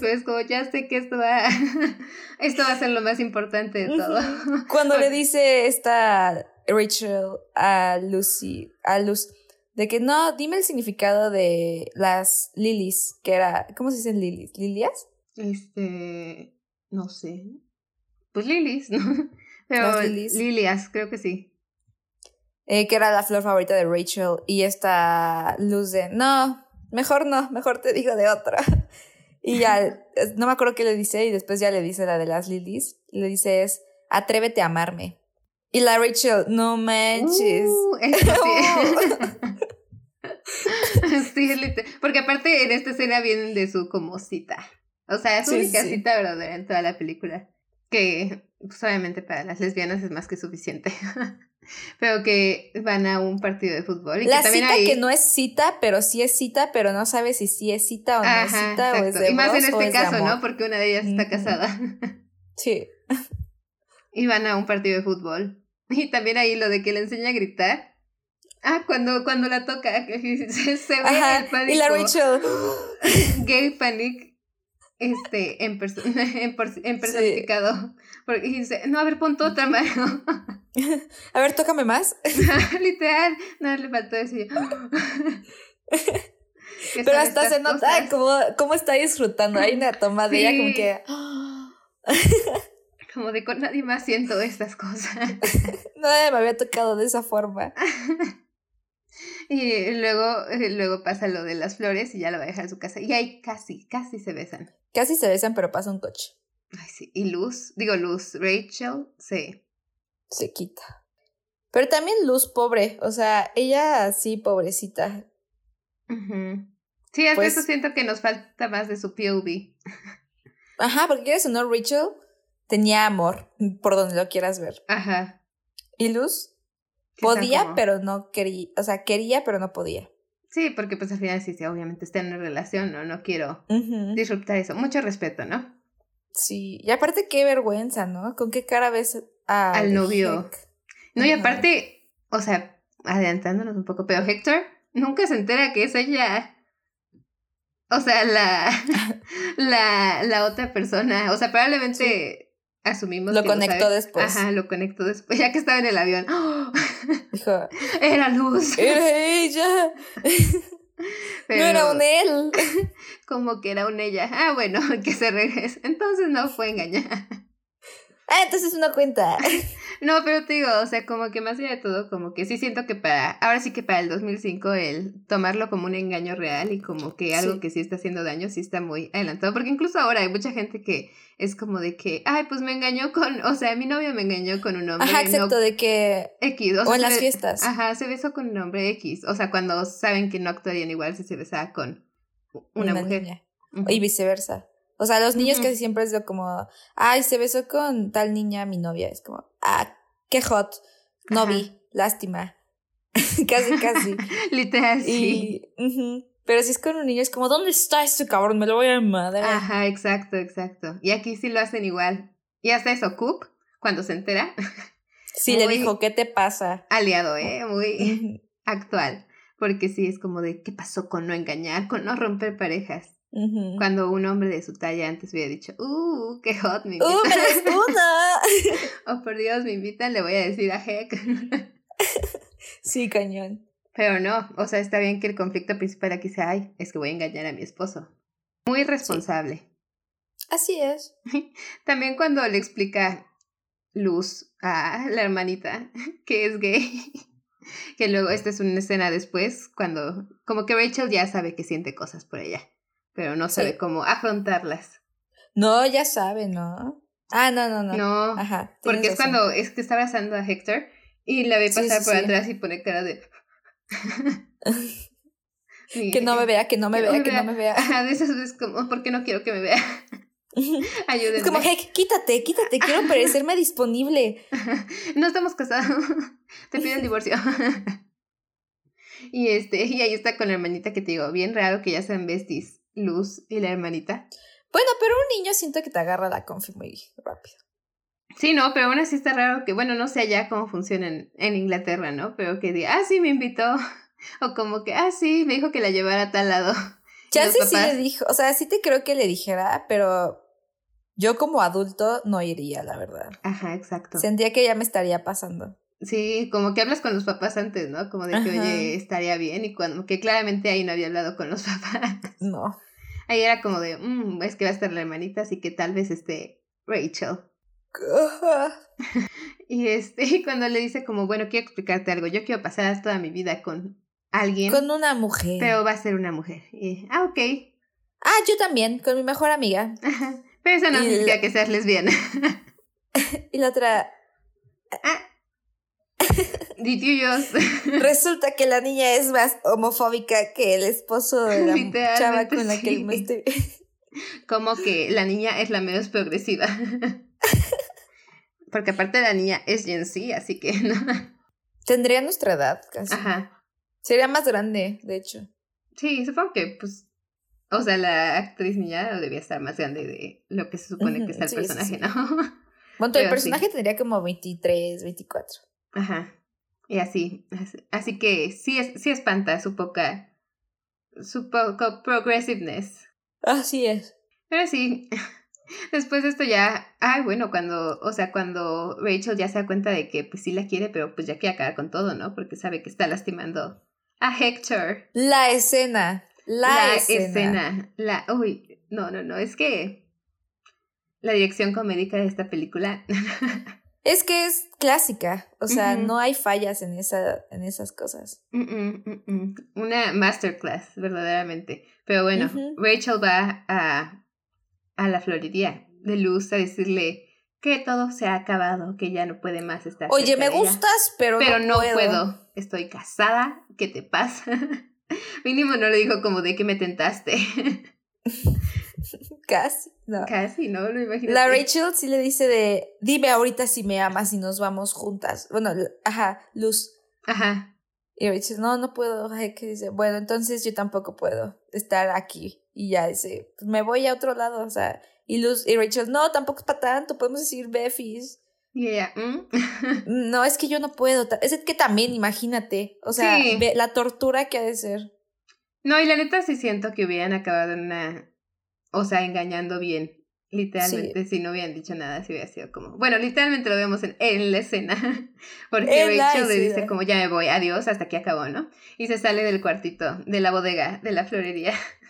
Pues como ya sé que esto va, esto va a ser lo más importante de todo. Cuando le dice esta Rachel a Lucy, a Luz, de que no, dime el significado de las lilies, que era, ¿cómo se dicen lilies? ¿Lilias? Este, no sé. Pues lilies, ¿no? Pero lilias, creo que sí. Eh, que era la flor favorita de Rachel y esta luz de, no, mejor no, mejor te digo de otra. Y ya, no me acuerdo qué le dice y después ya le dice la de las lilies. Y le dice es, atrévete a amarme. Y la Rachel, no manches. Uh, sí. porque aparte en esta escena vienen de su como cita. O sea, es única cita verdadera en toda la película. Que pues, obviamente para las lesbianas es más que suficiente. pero que van a un partido de fútbol. Y la que también cita que no es cita, pero sí es cita, pero no sabes si sí es cita o no es cita o es de Y más en este caso, ¿no? Porque una de ellas está casada. sí. Y van a un partido de fútbol. Y también ahí lo de que le enseña a gritar. Ah, cuando, cuando la toca, se, ve el pánico. Y la Rachel. Gay panic. Este, en, en, en personificado. Porque dice, no, a ver, pon tu otra mano. a ver, tócame más. Literal. No, le faltó decir. Pero hasta se nota cómo, cómo está disfrutando. Hay una toma de ella como que. Como de con nadie más siento estas cosas. Nadie me había tocado de esa forma. y luego, eh, luego pasa lo de las flores y ya lo va a dejar en su casa. Y ahí casi, casi se besan. Casi se besan, pero pasa un coche. Ay, sí. Y Luz, digo Luz, Rachel, sí. Se quita. Pero también Luz, pobre. O sea, ella sí, pobrecita. Sí, hasta pues eso siento que nos falta más de su POV. Ajá, porque quieres o no, Rachel tenía amor, por donde lo quieras ver. Ajá. Y Luz podía, pero no quería, o sea, quería, pero no podía. Sí, porque pues al final sí, sí, obviamente está en una relación, ¿no? No quiero Ujú. disruptar eso. Mucho respeto, ¿no? Sí, y aparte qué vergüenza, ¿no? ¿Con qué cara ves a Al novio. No, y aparte, o sea, adelantándonos un poco, pero Héctor nunca se entera que es ella. O sea, la, la, la otra persona. O sea, probablemente asumimos Lo que conectó después. Ajá, lo conectó después, ya que estaba en el avión. ¡Oh! Dijo, Era luz. era ella, Pero no era un él. Como que era un ella. Ah, bueno, que se regrese. Entonces no fue engañar. Ah, entonces no cuenta. No, pero te digo, o sea, como que más allá de todo, como que sí siento que para, ahora sí que para el 2005 el tomarlo como un engaño real y como que algo Sí. que sí está haciendo daño, sí está muy adelantado, porque incluso ahora hay mucha gente que es como de que, ay, pues me engañó con, o sea, mi novio me engañó con un hombre Ajá, no excepto de que... X, o, en las fiestas. Ajá, se besó con un hombre X, o sea, cuando saben que no actuarían igual si se besaba con una, mujer. niña. Y viceversa. O sea, los niños casi siempre es lo como, ay, se besó con tal niña mi novia. Es como, ah, qué hot. No Ajá. vi, lástima. casi, casi. Literal, sí. Y. Pero si es con un niño, es como, ¿dónde está este cabrón? Me lo voy a madre. Ajá, exacto, exacto. Y aquí sí lo hacen igual. Y hasta eso, Coop, cuando se entera, sí, le dijo, ¿qué te pasa? aliado, ¿eh? Muy actual. Porque sí, es como de, ¿qué pasó con no engañar, con no romper parejas? Cuando un hombre de su talla antes hubiera dicho, ¡uh, qué hot me ¡Uh, invita". me desnuda! oh, por Dios, me invitan, le voy a decir a Heck. sí, cañón. Pero no, o sea, está bien que el conflicto principal aquí sea, ay, es que voy a engañar a mi esposo. Muy responsable. Así es. También cuando le explica Luz a la hermanita que es gay, que luego esta es una escena después, cuando como que Rachel ya sabe que siente cosas por ella, pero no sabe Sí. cómo afrontarlas. No, ya sabe, ¿no? Ah, no, no, no. No, Ajá. porque es razón. cuando es que está abrazando a Hector y la ve pasar sí, por atrás y pone cara de... Que no me vea, que no me que vea, que no me vea. Ajá, de esas veces como, ¿por qué no quiero que me vea? Ayúdenme. Es como, hey, quítate, quítate, quiero parecerme disponible. no estamos casados. Te pido el divorcio. y este, y ahí está con la hermanita que te digo, bien raro que ya sean besties, Luz y la hermanita. Bueno, pero un niño siento que te agarra la confi muy rápido. Sí, no, pero aún así está raro que, bueno, no sé allá cómo funciona en, en Inglaterra, ¿no? Pero que diga, ah, sí, me invitó. O como que, ah, sí, me dijo que la llevara a tal lado. Ya sí, sí le dijo, o sea, sí te creo que le dijera, pero yo como adulto no iría, la verdad. Ajá, exacto. Sentía que ya me estaría pasando. Sí, como que hablas con los papás antes, ¿no? Como de que, Ajá. oye, estaría bien. Y cuando, que claramente ahí no había hablado con los papás. No. Ahí era como de, "Mm, es que va a estar la hermanita, así que tal vez esté Rachel. Y este, y cuando le dice como, bueno, quiero explicarte algo, yo quiero pasar toda mi vida con alguien, Con una mujer. pero va a ser una mujer. Y, ah, ok. Ah, yo también, con mi mejor amiga. Ajá. Pero eso no Y significa la- que seas lesbiana. Y la otra, Did resulta que la niña es más homofóbica que el esposo de la chava con la que me estoy... como que la niña es la menos progresiva. Porque aparte la niña es Gen Z, así que no. Tendría nuestra edad, casi. Ajá. Sería más grande, de hecho. Sí, supongo que, pues, o sea, la actriz niña debía estar más grande de lo que se supone que está el sí, personaje, sí. ¿no? Bueno, el personaje tendría como 23, 24. Ajá. Y así, así, así que sí, es, sí espanta su poca, su poco progressiveness. Así es. Pero sí, después de esto ya, ay, bueno, cuando, o sea, cuando Rachel ya se da cuenta de que pues sí la quiere, pero pues ya quiere acabar con todo, ¿no? Porque sabe que está lastimando a Hector. La escena. La, escena. escena. La, uy, no, no, no, es que la dirección comédica de esta película, Es que es clásica. O sea, no hay fallas en, esa, en esas cosas. una masterclass, verdaderamente. Pero bueno. Rachel va a, a la florería de Luz a decirle que todo se ha acabado, que ya no puede más estar. Oye, cerca me gustas, pero, pero no, no puedo. Estoy casada. ¿Qué te pasa? Mínimo no le dijo como de que me tentaste. Casi. No. Casi, ¿no? Lo imagino. La Rachel sí le dice de, dime ahorita si me amas y nos vamos juntas. Bueno, ajá, Luz. Ajá. Y Rachel, no, no puedo. Heck dice, bueno, entonces yo tampoco puedo estar aquí. Y ya dice, pues me voy a otro lado, o sea. Y, Luz, y Rachel, no, tampoco es para tanto, podemos decir Beffis. Y ella, ¿mm? no, es que yo no puedo. Es que también, imagínate, o sea, la tortura que ha de ser. No, y la neta sí siento que hubieran acabado en una, o sea, engañando bien. Literalmente, si no hubieran dicho nada, si hubiera sido como. Bueno, literalmente lo vemos en, en la escena. Porque Rachel le dice como ya me voy, adiós, hasta aquí acabó, ¿no? Y se sale del cuartito, de la bodega, de la florería.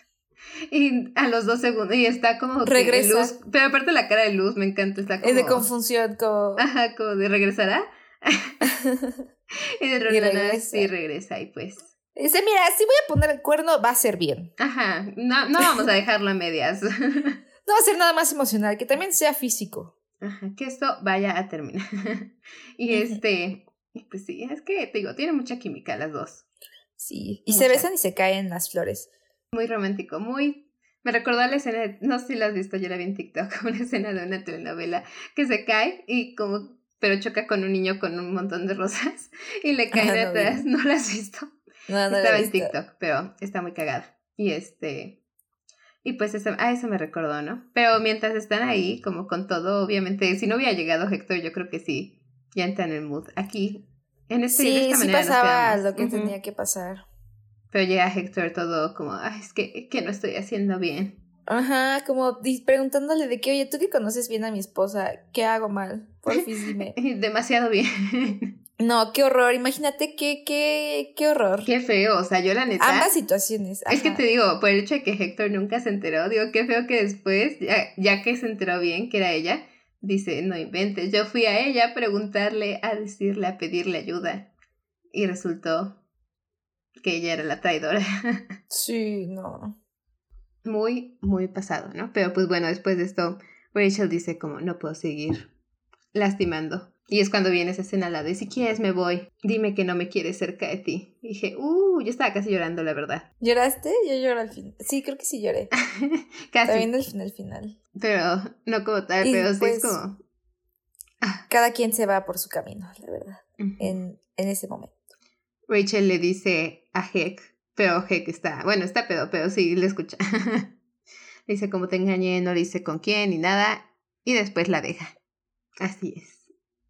Y a los dos segundos, y está como Regresa. luz, pero aparte la cara de luz me encanta, está como... Es de confusión, como... Ajá, como de regresará. y de regresa. Y regresa, y pues... Dice, mira, si voy a poner el cuerno, va a ser bien. Ajá, no, no vamos a dejarlo a medias. no va a ser nada más emocional, que también sea físico. Ajá, que esto vaya a terminar. y este, pues sí, es que te digo, tiene mucha química las dos. Sí, y se besan y se caen las flores. Muy romántico, muy... Me recordó la escena, no sé si la has visto, yo la vi en TikTok, una escena de una telenovela que se cae y como, pero choca con un niño con un montón de rosas y le cae de atrás. ¿No la has visto? No, no Estaba en TikTok, pero está muy cagada. Y este, y pues eso, a eso me recordó, ¿no? Pero mientras están ahí, como con todo, obviamente, si no hubiera llegado Héctor, yo creo que sí, ya entra en el mood. Aquí, en este sí, esta sí pasaba lo que tenía que pasar. Pero llega Héctor todo como, ay, es que, que no estoy haciendo bien. Ajá, como preguntándole de que, oye, tú que conoces bien a mi esposa, ¿qué hago mal? Por fin dime. Demasiado bien. No, qué horror. Imagínate qué, qué, qué horror. Qué feo. O sea, yo la neta. Ambas situaciones. Es que te digo, por el hecho de que Héctor nunca se enteró, digo, qué feo que después, ya, ya que se enteró bien que era ella, dice, no inventes. Yo fui a ella a preguntarle, a decirle, a pedirle ayuda. Y resultó que ella era la traidora. Sí, no. Muy, muy pasado, ¿no? Pero pues bueno, después de esto, Rachel dice como, no puedo seguir lastimando. Y es cuando viene esa escena la de, si quieres me voy, dime que no me quieres cerca de ti. Y dije, uh, yo estaba casi llorando, la verdad. ¿Lloraste? Yo lloro al final. Sí, creo que sí lloré. casi. También el final final. Pero no como tal, pero sí es como... Ah. Cada quien se va por su camino, la verdad, en, en ese momento. Rachel le dice a Heck, pero Heck está, bueno, está pedo, pero sí, le escucha. le dice cómo te engañé, no le dice con quién ni nada, y después la deja. Así es.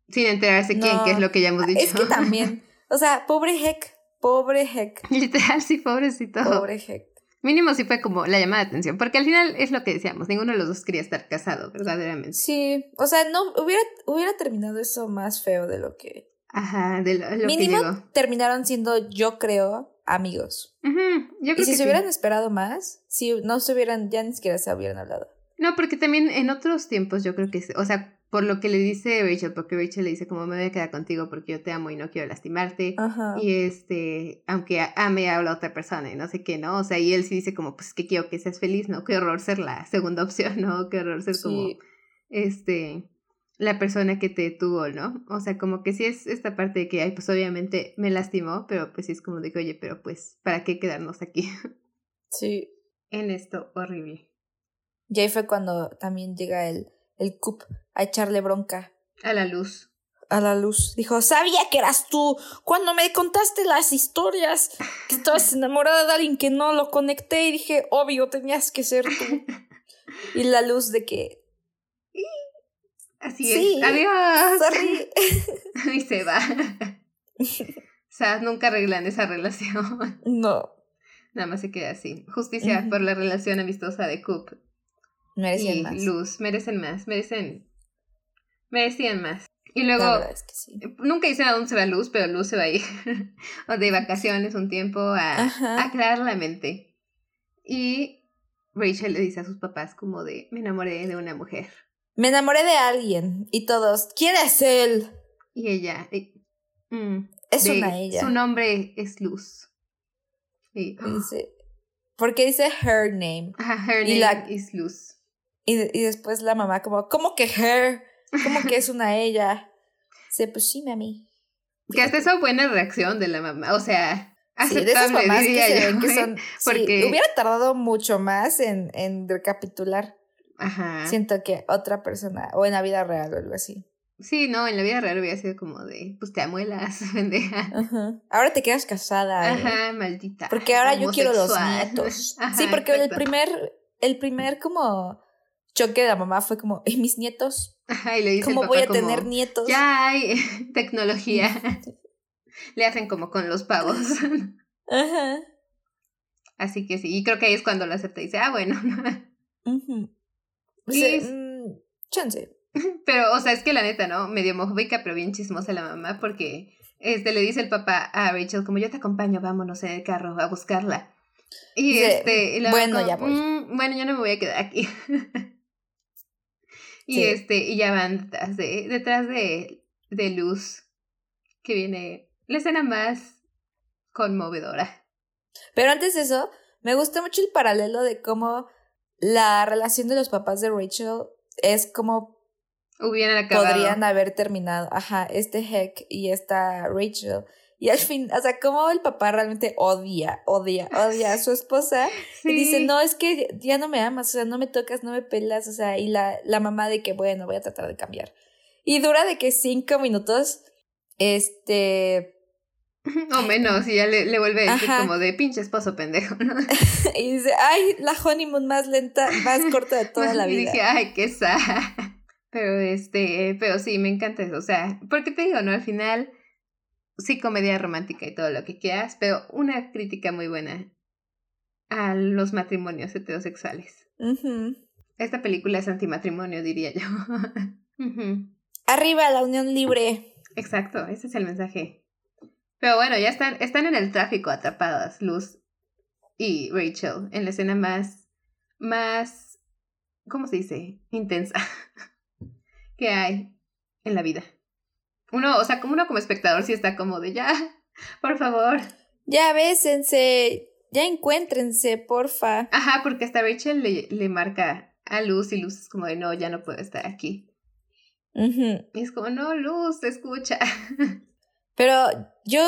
Sin enterarse quién, que es lo que ya hemos dicho. Es que también, o sea, pobre Heck, pobre Heck. Literal, sí, pobrecito. Pobre Heck. Mínimo sí fue como la llamada de atención, porque al final es lo que decíamos, ninguno de los dos quería estar casado, verdaderamente. Sí, o sea, no hubiera, hubiera terminado eso más feo de lo que Ajá, de lo, Mínimo terminaron siendo, yo creo, amigos. yo creo y si se hubieran esperado más, si no se hubieran, ya ni siquiera se hubieran hablado. No, porque también en otros tiempos yo creo que, o sea, por lo que le dice Rachel, porque Rachel le dice como me voy a quedar contigo porque yo te amo y no quiero lastimarte. Ajá. Y este, aunque ame a la otra persona y no sé qué, ¿no? O sea, y él sí dice como, pues que quiero que seas feliz, ¿no? Qué horror ser la segunda opción, ¿no? Qué horror ser como, este, la persona que te tuvo, ¿no? O sea, como que sí es esta parte de que, ay, pues obviamente me lastimó, pero pues sí es como de que, oye, pero pues, ¿para qué quedarnos aquí? Sí. En esto horrible. Y ahí fue cuando también llega el, el Cup a echarle bronca. A la luz. A la luz. Dijo, sabía que eras tú. Cuando me contaste las historias, que estabas enamorada de alguien que no lo conecté y dije, obvio, tenías que ser tú. y la luz de que Así es. Adiós. Sorry. y se va. o sea, nunca arreglan esa relación. No. Nada más se queda así. Justicia por la relación amistosa de Coop. Merecían y más. Luz. Merecen más. Merecen. Merecían más. Y luego, es que sí. nunca dice a dónde se va Luz, pero Luz se va a ir o de vacaciones un tiempo a aclarar la mente. Y Rachel le dice a sus papás como de, me enamoré de una mujer. Me enamoré de alguien y todos, ¿quién es él? Y ella, mm, es una ella. Su nombre es Luz. Y, dice, porque dice her name. her name is Luz. Y, y, después la mamá como, ¿cómo que her? ¿Cómo que es una ella? Dice, pues sí, mami. Que hasta esa buena reacción de la mamá, o sea, Sí, de esas mamás que se ven que son. Porque hubiera tardado mucho más en, en recapitular. Ajá. Siento que otra persona, o en la vida real o algo así. Sí, no, en la vida real hubiera sido como de, pues te amuelas, pendeja. Ajá. Ahora te quedas casada. ¿eh? Ajá, maldita. Porque ahora yo quiero los nietos. Ajá, sí, porque el primer, el primer como choque de la mamá fue como, ¿y mis nietos? Ajá, y le dice ¿Cómo el voy a tener nietos? Ya hay tecnología. Le hacen como con los pavos. Ajá. Así que sí, y creo que ahí es cuando lo acepta y dice, ah, bueno. O sea, es- mm, chance. Pero, o sea, es que la neta, ¿no? Medio homofóbica, pero bien chismosa la mamá, porque este le dice el papá a Rachel, como yo te acompaño, vámonos en el carro a buscarla. Y Dice, este, y la "Bueno, ya voy". "Mm, bueno, yo no me voy a quedar aquí. Y Sí. este, y ya van detrás de, detrás de, de Luz, que viene la escena más conmovedora. Pero antes de eso, me gusta mucho el paralelo de cómo la relación de los papás de Rachel es como Hubieran acabado. podrían haber terminado. Ajá, este Heck y esta Rachel. Y al fin, o sea, cómo el papá realmente odia, odia, odia a su esposa. Sí. Y dice, no, es que ya no me amas, o sea, no me tocas, no me pelas, o sea, y la, la mamá de que, bueno, voy a tratar de cambiar. Y dura de que cinco minutos, este, O menos, y ya le, le vuelve a decir Ajá. como de pinche esposo pendejo, ¿no? y dice, ay, la honeymoon más lenta, más corta de toda la y vida. dije, ay, qué sad. Pero este, pero sí, me encanta eso. O sea, porque te digo, ¿no? Al final, sí, comedia romántica y todo lo que quieras, pero una crítica muy buena a los matrimonios heterosexuales. Esta película es antimatrimonio, diría yo. Arriba la unión libre. Exacto, ese es el mensaje. Pero bueno, ya están, están en el tráfico atrapadas, Luz y Rachel, en la escena más, más, ¿cómo se dice? Intensa que hay en la vida. Uno, o sea, como uno como espectador sí está como de ya, por favor. Ya bésense, ya encuéntrense, porfa. Ajá, porque hasta Rachel le, le marca a Luz y Luz es como de no, ya no puedo estar aquí. Ujú. Y es como, no, Luz, te escucha. Pero yo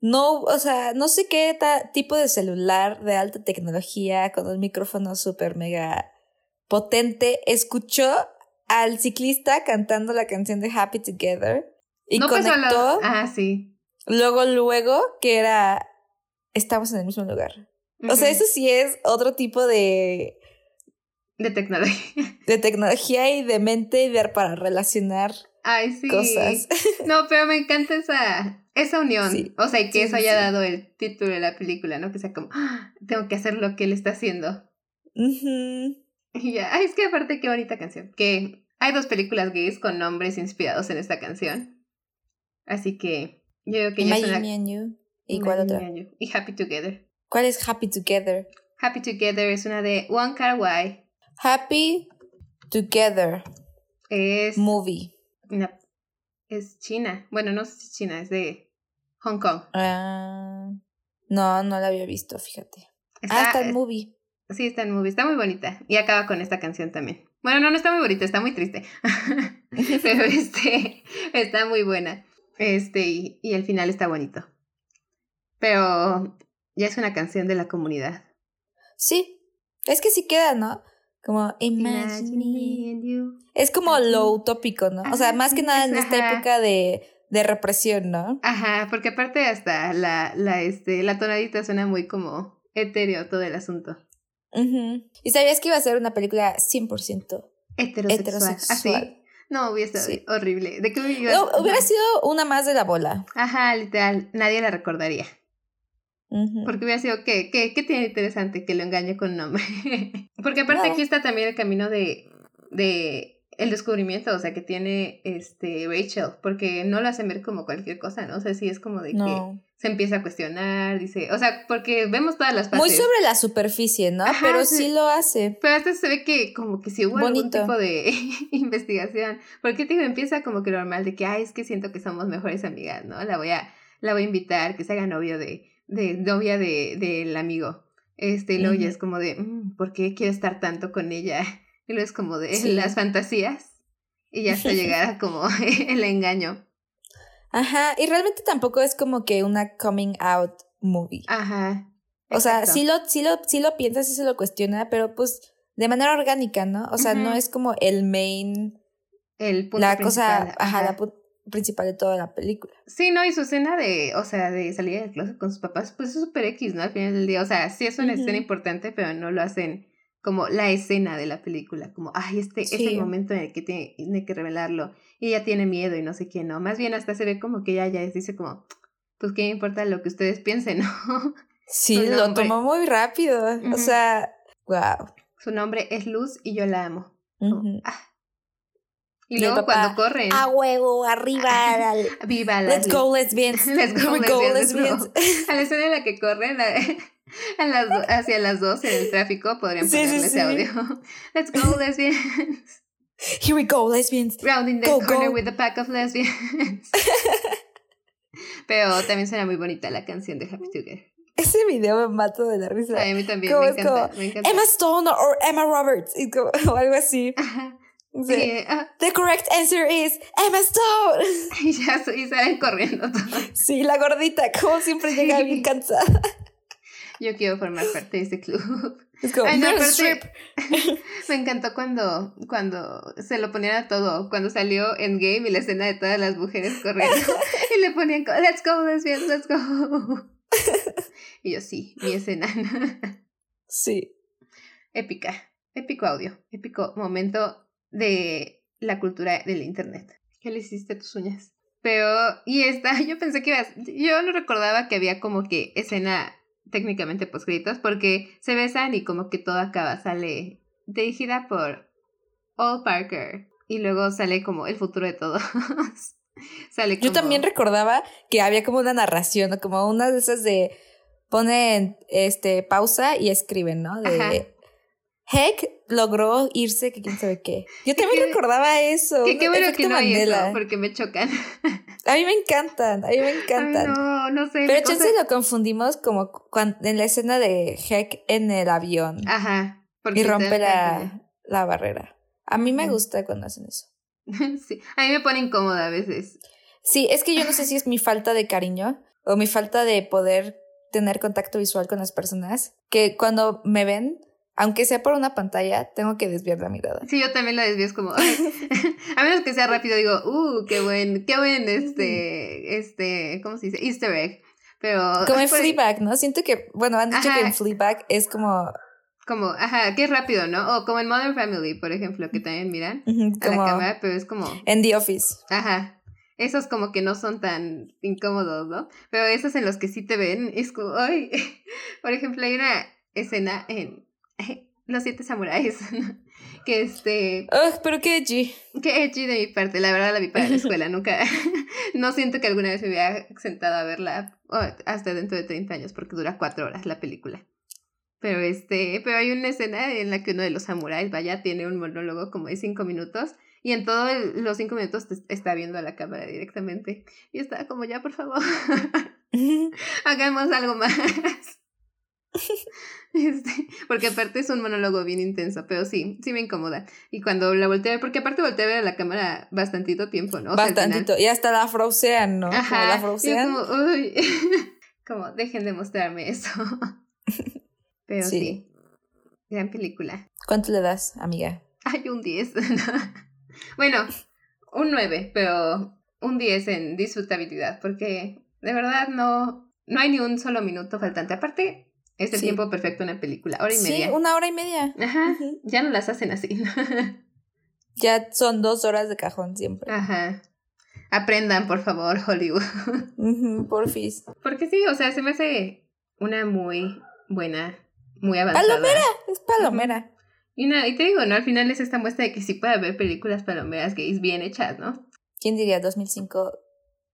no, o sea, no sé qué tipo de celular de alta tecnología con un micrófono súper mega potente escuchó al ciclista cantando la canción de Happy Together y no al conectó. Ah, sí. luego, luego que era estamos en el mismo lugar. O sea, eso sí es otro tipo de, De tecnología. de tecnología y de mente y de para relacionar Ay, sí. cosas. No, pero me encanta esa, esa unión. Sí. O sea, y que Sí, eso haya dado el título de la película, ¿no? Que sea como, "Ah, tengo que hacer lo que él está haciendo. Ujú. Y ya, es que aparte qué bonita canción. Que hay dos películas gays con nombres inspirados en esta canción. Así que yo creo que ya es una... Me and You. ¿Y cuál otra? You. Y Happy Together. ¿Cuál es Happy Together? Happy Together es una de One Car Wai. Happy Together Es, Movie. una- es China. Bueno, no sé si es China, es de Hong Kong. Ah, no, no la había visto, fíjate. Está- ah, está en movie. Sí, está en movie, está muy bonita. Y acaba con esta canción también. Bueno, no, no está muy bonita, está muy triste. Pero este, está muy buena. Este, y, y el final está bonito. Pero ya es una canción de la comunidad. Sí, es que sí queda, ¿no? Como Imagine Me. and you. Es como lo utópico, ¿no? O sea, más que nada en esta ajá. época de, de represión, ¿no? Ajá, porque aparte hasta la, la, este, la tonadita suena muy como etéreo todo el asunto. Ujú. ¿Y sabías que iba a ser una película 100%? Heterosexual. Heterosexual. ¿Así? No, hubiera estado Sí. horrible. ¿De qué ibas? No, hubiera sido una más de la bola. Ajá, literal. Nadie la recordaría. Ujú. Porque hubiera sido, ¿qué, qué, qué tiene interesante que lo engañe con un nombre? Porque aparte aquí está también el camino de, de el descubrimiento, o sea, que tiene este Rachel, porque no lo hacen ver como cualquier cosa, ¿no? O sea, sí es como de que. Se empieza a cuestionar, dice, o sea, porque vemos todas las Muy fases. sobre la superficie, ¿no? Ajá, Pero sí. sí lo hace. Pero hasta se ve que como que si hubo algún Bonito. tipo de investigación. Porque te digo, empieza como que normal de que, ay, es que siento que somos mejores amigas, ¿no? La voy a, la voy a invitar, que se haga novio de, de novia de, del amigo. Este, y luego ya es como de, "Mm, ¿por qué quiero estar tanto con ella? Y luego es como de Sí. las fantasías. Y ya hasta llegar a como el engaño. Ajá, y realmente tampoco es como que una coming out movie. Ajá. o sea, sí lo, sí lo, sí lo piensa, sí se lo cuestiona, pero pues de manera orgánica, ¿no? O sea, no es como el main el punto la principal. cosa, ajá, la principal de toda la película. Sí, no, y su escena de, o sea, de salir del closet con sus papás, pues es súper X, ¿no? Al final del día, o sea, sí es una escena importante, pero no lo hacen como la escena de la película, como, ay, este es Sí. el momento en el que tiene, tiene que revelarlo, y ella tiene miedo y no sé qué, ¿no? Más bien hasta se ve como que ella ya dice como, pues qué me importa lo que ustedes piensen, ¿no? Sí, Su lo nombre. tomó muy rápido. O sea, wow. Su nombre es Luz y yo la amo. Como, ah. Y luego papá, cuando corren, A huevo, arriba. viva la Let's go, lesbians. Let's go, lesbians, let's go. lesbians. A la escena en la que corren a, a las hacia las dos en el tráfico podrían Sí, sí, ponerle ese sí. audio. Let's go, lesbians. Here we go, lesbians. Rounding the Go, corner go. with a pack of lesbians. Pero también suena muy bonita la canción de Happy Together. Ese video me mato de la risa. Ay, a mí también ¿Cómo me encanta. como, Me encanta. Emma Stone or Emma Roberts. y como- o algo así. Ajá. Sí. Sí, ah, The correct answer is Emma Stone. y ya y salen corriendo todos. Sí, la gordita, como siempre llega bien cansada. Yo quiero formar parte de ese club. Es como, Ay, no, aparte-. Me encantó cuando, cuando se lo ponían a todo, cuando salió Endgame y la escena de todas las mujeres corriendo y le ponían, let's go, lesbians, let's go. Y yo, sí, mi escena. Sí. Épica, épico audio, épico momento de la cultura del internet. ¿Qué le hiciste a tus uñas? Pero, y esta, yo pensé que ibas, yo no recordaba que había como que escena técnicamente poscritos porque se besan y como que todo acaba, sale dirigida por Paul Parker y luego sale como el futuro de todos. sale Yo también recordaba que había como una narración, ¿no? como una de esas de ponen este pausa y escriben, ¿no? De Ajá. Heck logró irse, que quién sabe qué. Yo también qué- recordaba eso. Que un qué bueno que no hay eso, porque me chocan. A mí me encantan, a mí me Ay, encantan. no, no sé. Pero cosa- chance lo confundimos como cuan- en la escena de Heck en el avión Ajá. porque y rompe la, la barrera. A mí me gusta cuando hacen eso. Sí, a mí me pone incómoda a veces. Sí, es que yo no sé si es mi falta de cariño o mi falta de poder tener contacto visual con las personas, que cuando me ven, aunque sea por una pantalla, tengo que desviar la mirada. Sí, yo también la desvío, es como, a menos que sea rápido, digo, uh, qué buen, qué buen, este, este, ¿cómo se dice? Easter egg. Pero, Como en por- Fleabag, ¿no? Siento que, bueno, han dicho Ajá. que en Fleabag es como, como, ajá, qué rápido, ¿no? O como en Modern Family, por ejemplo, que también miran a la cámara, pero es como, en The Office. ajá, esos como que no son tan incómodos, ¿no? Pero esos en los que sí te ven, es como, ay, por ejemplo, hay una escena en Los Siete Samuráis, que este, Ugh, pero qué edgy. Qué edgy de mi parte, la verdad la vi para la escuela, nunca, no siento que alguna vez me hubiera sentado a verla oh, hasta dentro de 30 años, porque dura cuatro horas la película. Pero este, pero hay una escena en la que uno de los samuráis, vaya, tiene un monólogo como de cinco minutos, y en todos los cinco minutos te está viendo a la cámara directamente. Y está como, ya, por favor, hagamos algo más. Este, porque aparte es un monólogo bien intenso, pero sí, sí me incomoda. Y cuando la volteé porque aparte volteé a ver a la cámara bastantito tiempo, ¿no? O sea. Bastantito. Y hasta la frosean, ¿no? Como Ajá. la y yo frosean. como, uy. como, dejen de mostrarme eso. Pero sí. Sí. Gran película. ¿Cuánto le das, amiga? Hay un 10. bueno, un 9, pero un 10 en disfrutabilidad, porque de verdad no, no hay ni un solo minuto faltante. Aparte, es el Sí. tiempo perfecto en una película, hora y Sí, media. una hora y media. Ajá, ya no las hacen así. Ya son dos horas de cajón siempre. Ajá. Aprendan, por favor, Hollywood. Ujú, porfis. Porque sí, o sea, se me hace una muy buena, muy avanzada. Palomera, es palomera. Y, nada, y te digo, ¿no? Al final es esta muestra de que sí puede haber películas palomeras gays bien hechas, ¿no? ¿Quién diría 2005?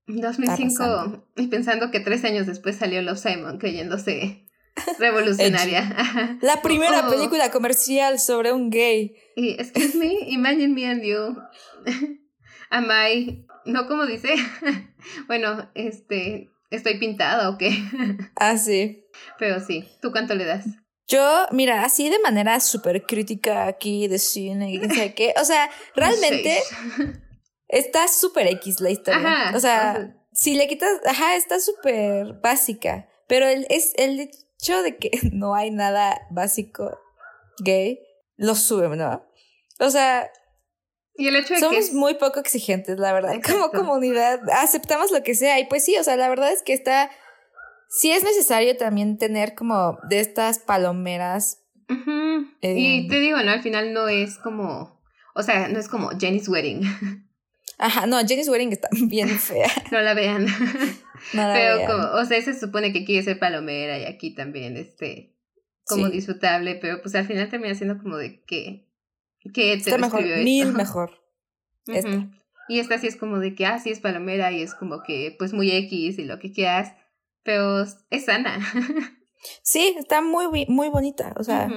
2005, Arrasando. y pensando que tres años después salió Love Simon creyéndose revolucionaria. La primera Oh. película comercial sobre un gay. Y, excuse me, imagine me and you. Am I, no como dice, bueno, este, estoy pintada o qué, Ah, sí. pero sí, ¿tú cuánto le das? Yo, mira, así de manera súper crítica aquí de cine, y quién sabe qué. O sea, realmente está súper X la historia. Ajá, o sea, ajá. si le quitas, ajá, está súper básica. Pero el, es el hecho de que no hay nada básico gay, lo sube, ¿no? O sea, Y el hecho de Somos que muy poco exigentes, la verdad. Como comunidad, aceptamos lo que sea. Y pues sí, o sea, la verdad es que está. Sí es necesario también tener como de estas palomeras. Eh, Y te digo, ¿no? Al final no es como. O sea, no es como Jenny's Wedding. Ajá, no, Jenny's Wedding está bien fea. no la vean. Pero como, o sea, se supone que quiere ser palomera y aquí también, este, como Sí. disfrutable, pero pues al final termina siendo como de que, que te Está mejor, mil mejor. Esta. Y esta sí es como de que, ah, sí es palomera y es como que, pues muy X y lo que quieras, pero es sana. Sí, está muy, muy bonita. O sea,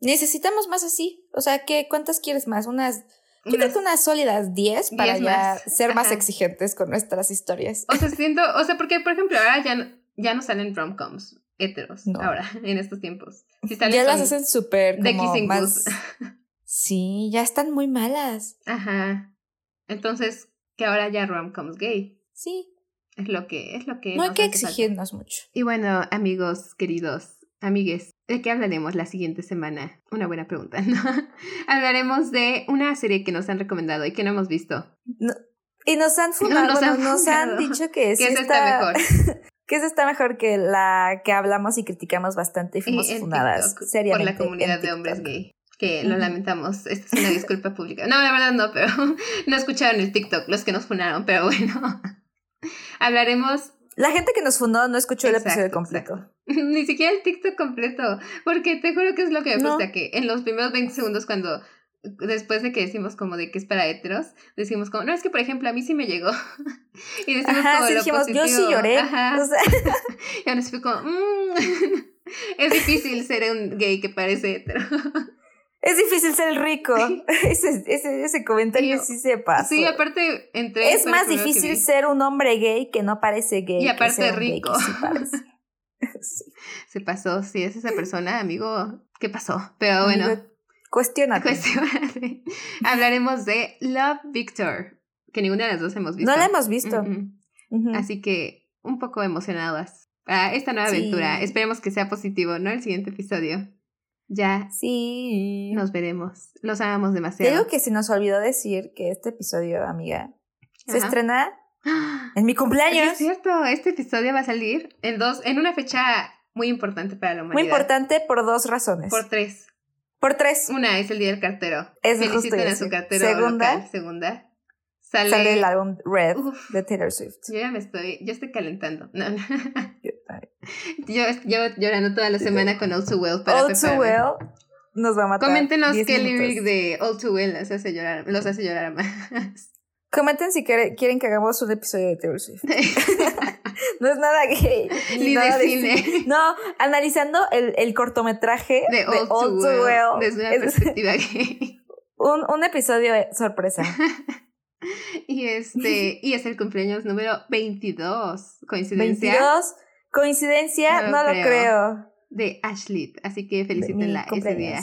necesitamos más así. O sea, ¿qué, ¿cuántas quieres más? Unas. Yo creo Unas- que unas sólidas 10 para 10 ya ser más Ajá. exigentes con nuestras historias. O sea, siento, o sea, porque por ejemplo ahora ya no, ya no salen romcoms heteros, No. ahora, en estos tiempos. Si salen Ya las hacen súper de Kissing más. Sí, ya están muy malas. Ajá. Entonces, que ahora ya romcoms gay. Sí, Es lo que, es lo que. no hay que falta. exigirnos mucho. Y bueno, amigos, queridos, amigues, ¿de qué hablaremos la siguiente semana? Una buena pregunta, ¿no? Hablaremos de una serie que nos han recomendado y que no hemos visto. No- y nos han fundado, nos bueno, han nos han dicho que, sí esa está mejor. que esa está mejor que la que hablamos y criticamos bastante y fuimos Y fundadas TikTok, seriamente Por la comunidad de hombres gay. Que lo lamentamos. Esta es una disculpa pública. No, la verdad no, pero no escucharon el TikTok, los que nos funaron, pero bueno. Hablaremos La gente que nos fundó no escuchó el episodio completo. exacto. Ni siquiera el TikTok completo. Porque te juro que es lo que me No. gusta, que en los primeros 20 segundos cuando después de que decimos como de que es para heteros, decimos como, no, es que por ejemplo a mí sí me llegó. y decimos Ajá, como sí lo dijimos, yo sí lloré. Ajá. O sea, Y aún así fue como, "Mm". es difícil ser un gay que parece hetero. Es difícil ser rico. ese, ese, ese comentario Yo- sí se pasó. sí, aparte entre es más difícil ser un hombre gay que no parece gay. Y aparte rico. que sí. Sí. Se pasó, si es esa persona, amigo, ¿qué pasó? Pero bueno. Amigo, Cuestiónate. Cuestiónate. Hablaremos de Love Victor, que ninguna de las dos hemos visto. No la hemos visto. Mm, mm. Así que un poco emocionadas para esta nueva Sí. aventura. Esperemos que sea positivo, ¿no? El siguiente episodio. Ya Sí. nos veremos. Los amamos Te demasiado. digo que se nos olvidó decir que este episodio, amiga, se Ajá. estrena en mi cumpleaños. Es cierto, este episodio va a salir en dos, en una fecha muy importante para la humanidad. Muy importante por dos razones. Por tres. Por tres. Una es el día del cartero. Justo Feliciten iba a su cartero Segunda. local. Segunda. Sale, Sale el álbum Red Uf. de Taylor Swift. Yo ya me estoy, yo estoy calentando. No, no. Yo-. Yo, llorando toda la semana con All Too Well para All Too. Well nos va a matar. Coméntenos 10 qué lyric de All Too Well los hace llorar, los hace llorar más. Comenten si quiere- quieren que hagamos un episodio de Taylor Swift. No es nada gay. Ni, Ni de nada cine. No, analizando el, el cortometraje De All, Too, Well, desde una Es perspectiva gay. un, un episodio de sorpresa. Y este, y es el cumpleaños número 22. Coincidencia 22. Coincidencia, No no, lo lo creo. de Ashley. Así que felicítenla ese día.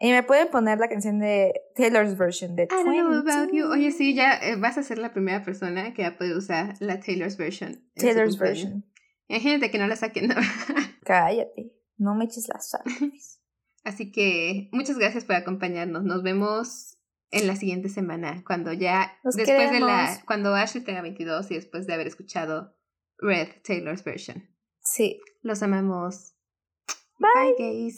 Y me pueden poner la canción de Taylor's version de I don't know about you. 22. Oye, sí, ya eh, vas a ser la primera persona que va a poder usar la Taylor's version. Taylor's version. Imagínate que no la saquen. ¿no? Cállate. No me eches la sal. Así que muchas gracias por acompañarnos. Nos vemos en la siguiente semana, cuando ya, después de la, cuando Ashley tenga 22 y después de haber escuchado Red Taylor's version. Sí. Los amamos. Bye, gays.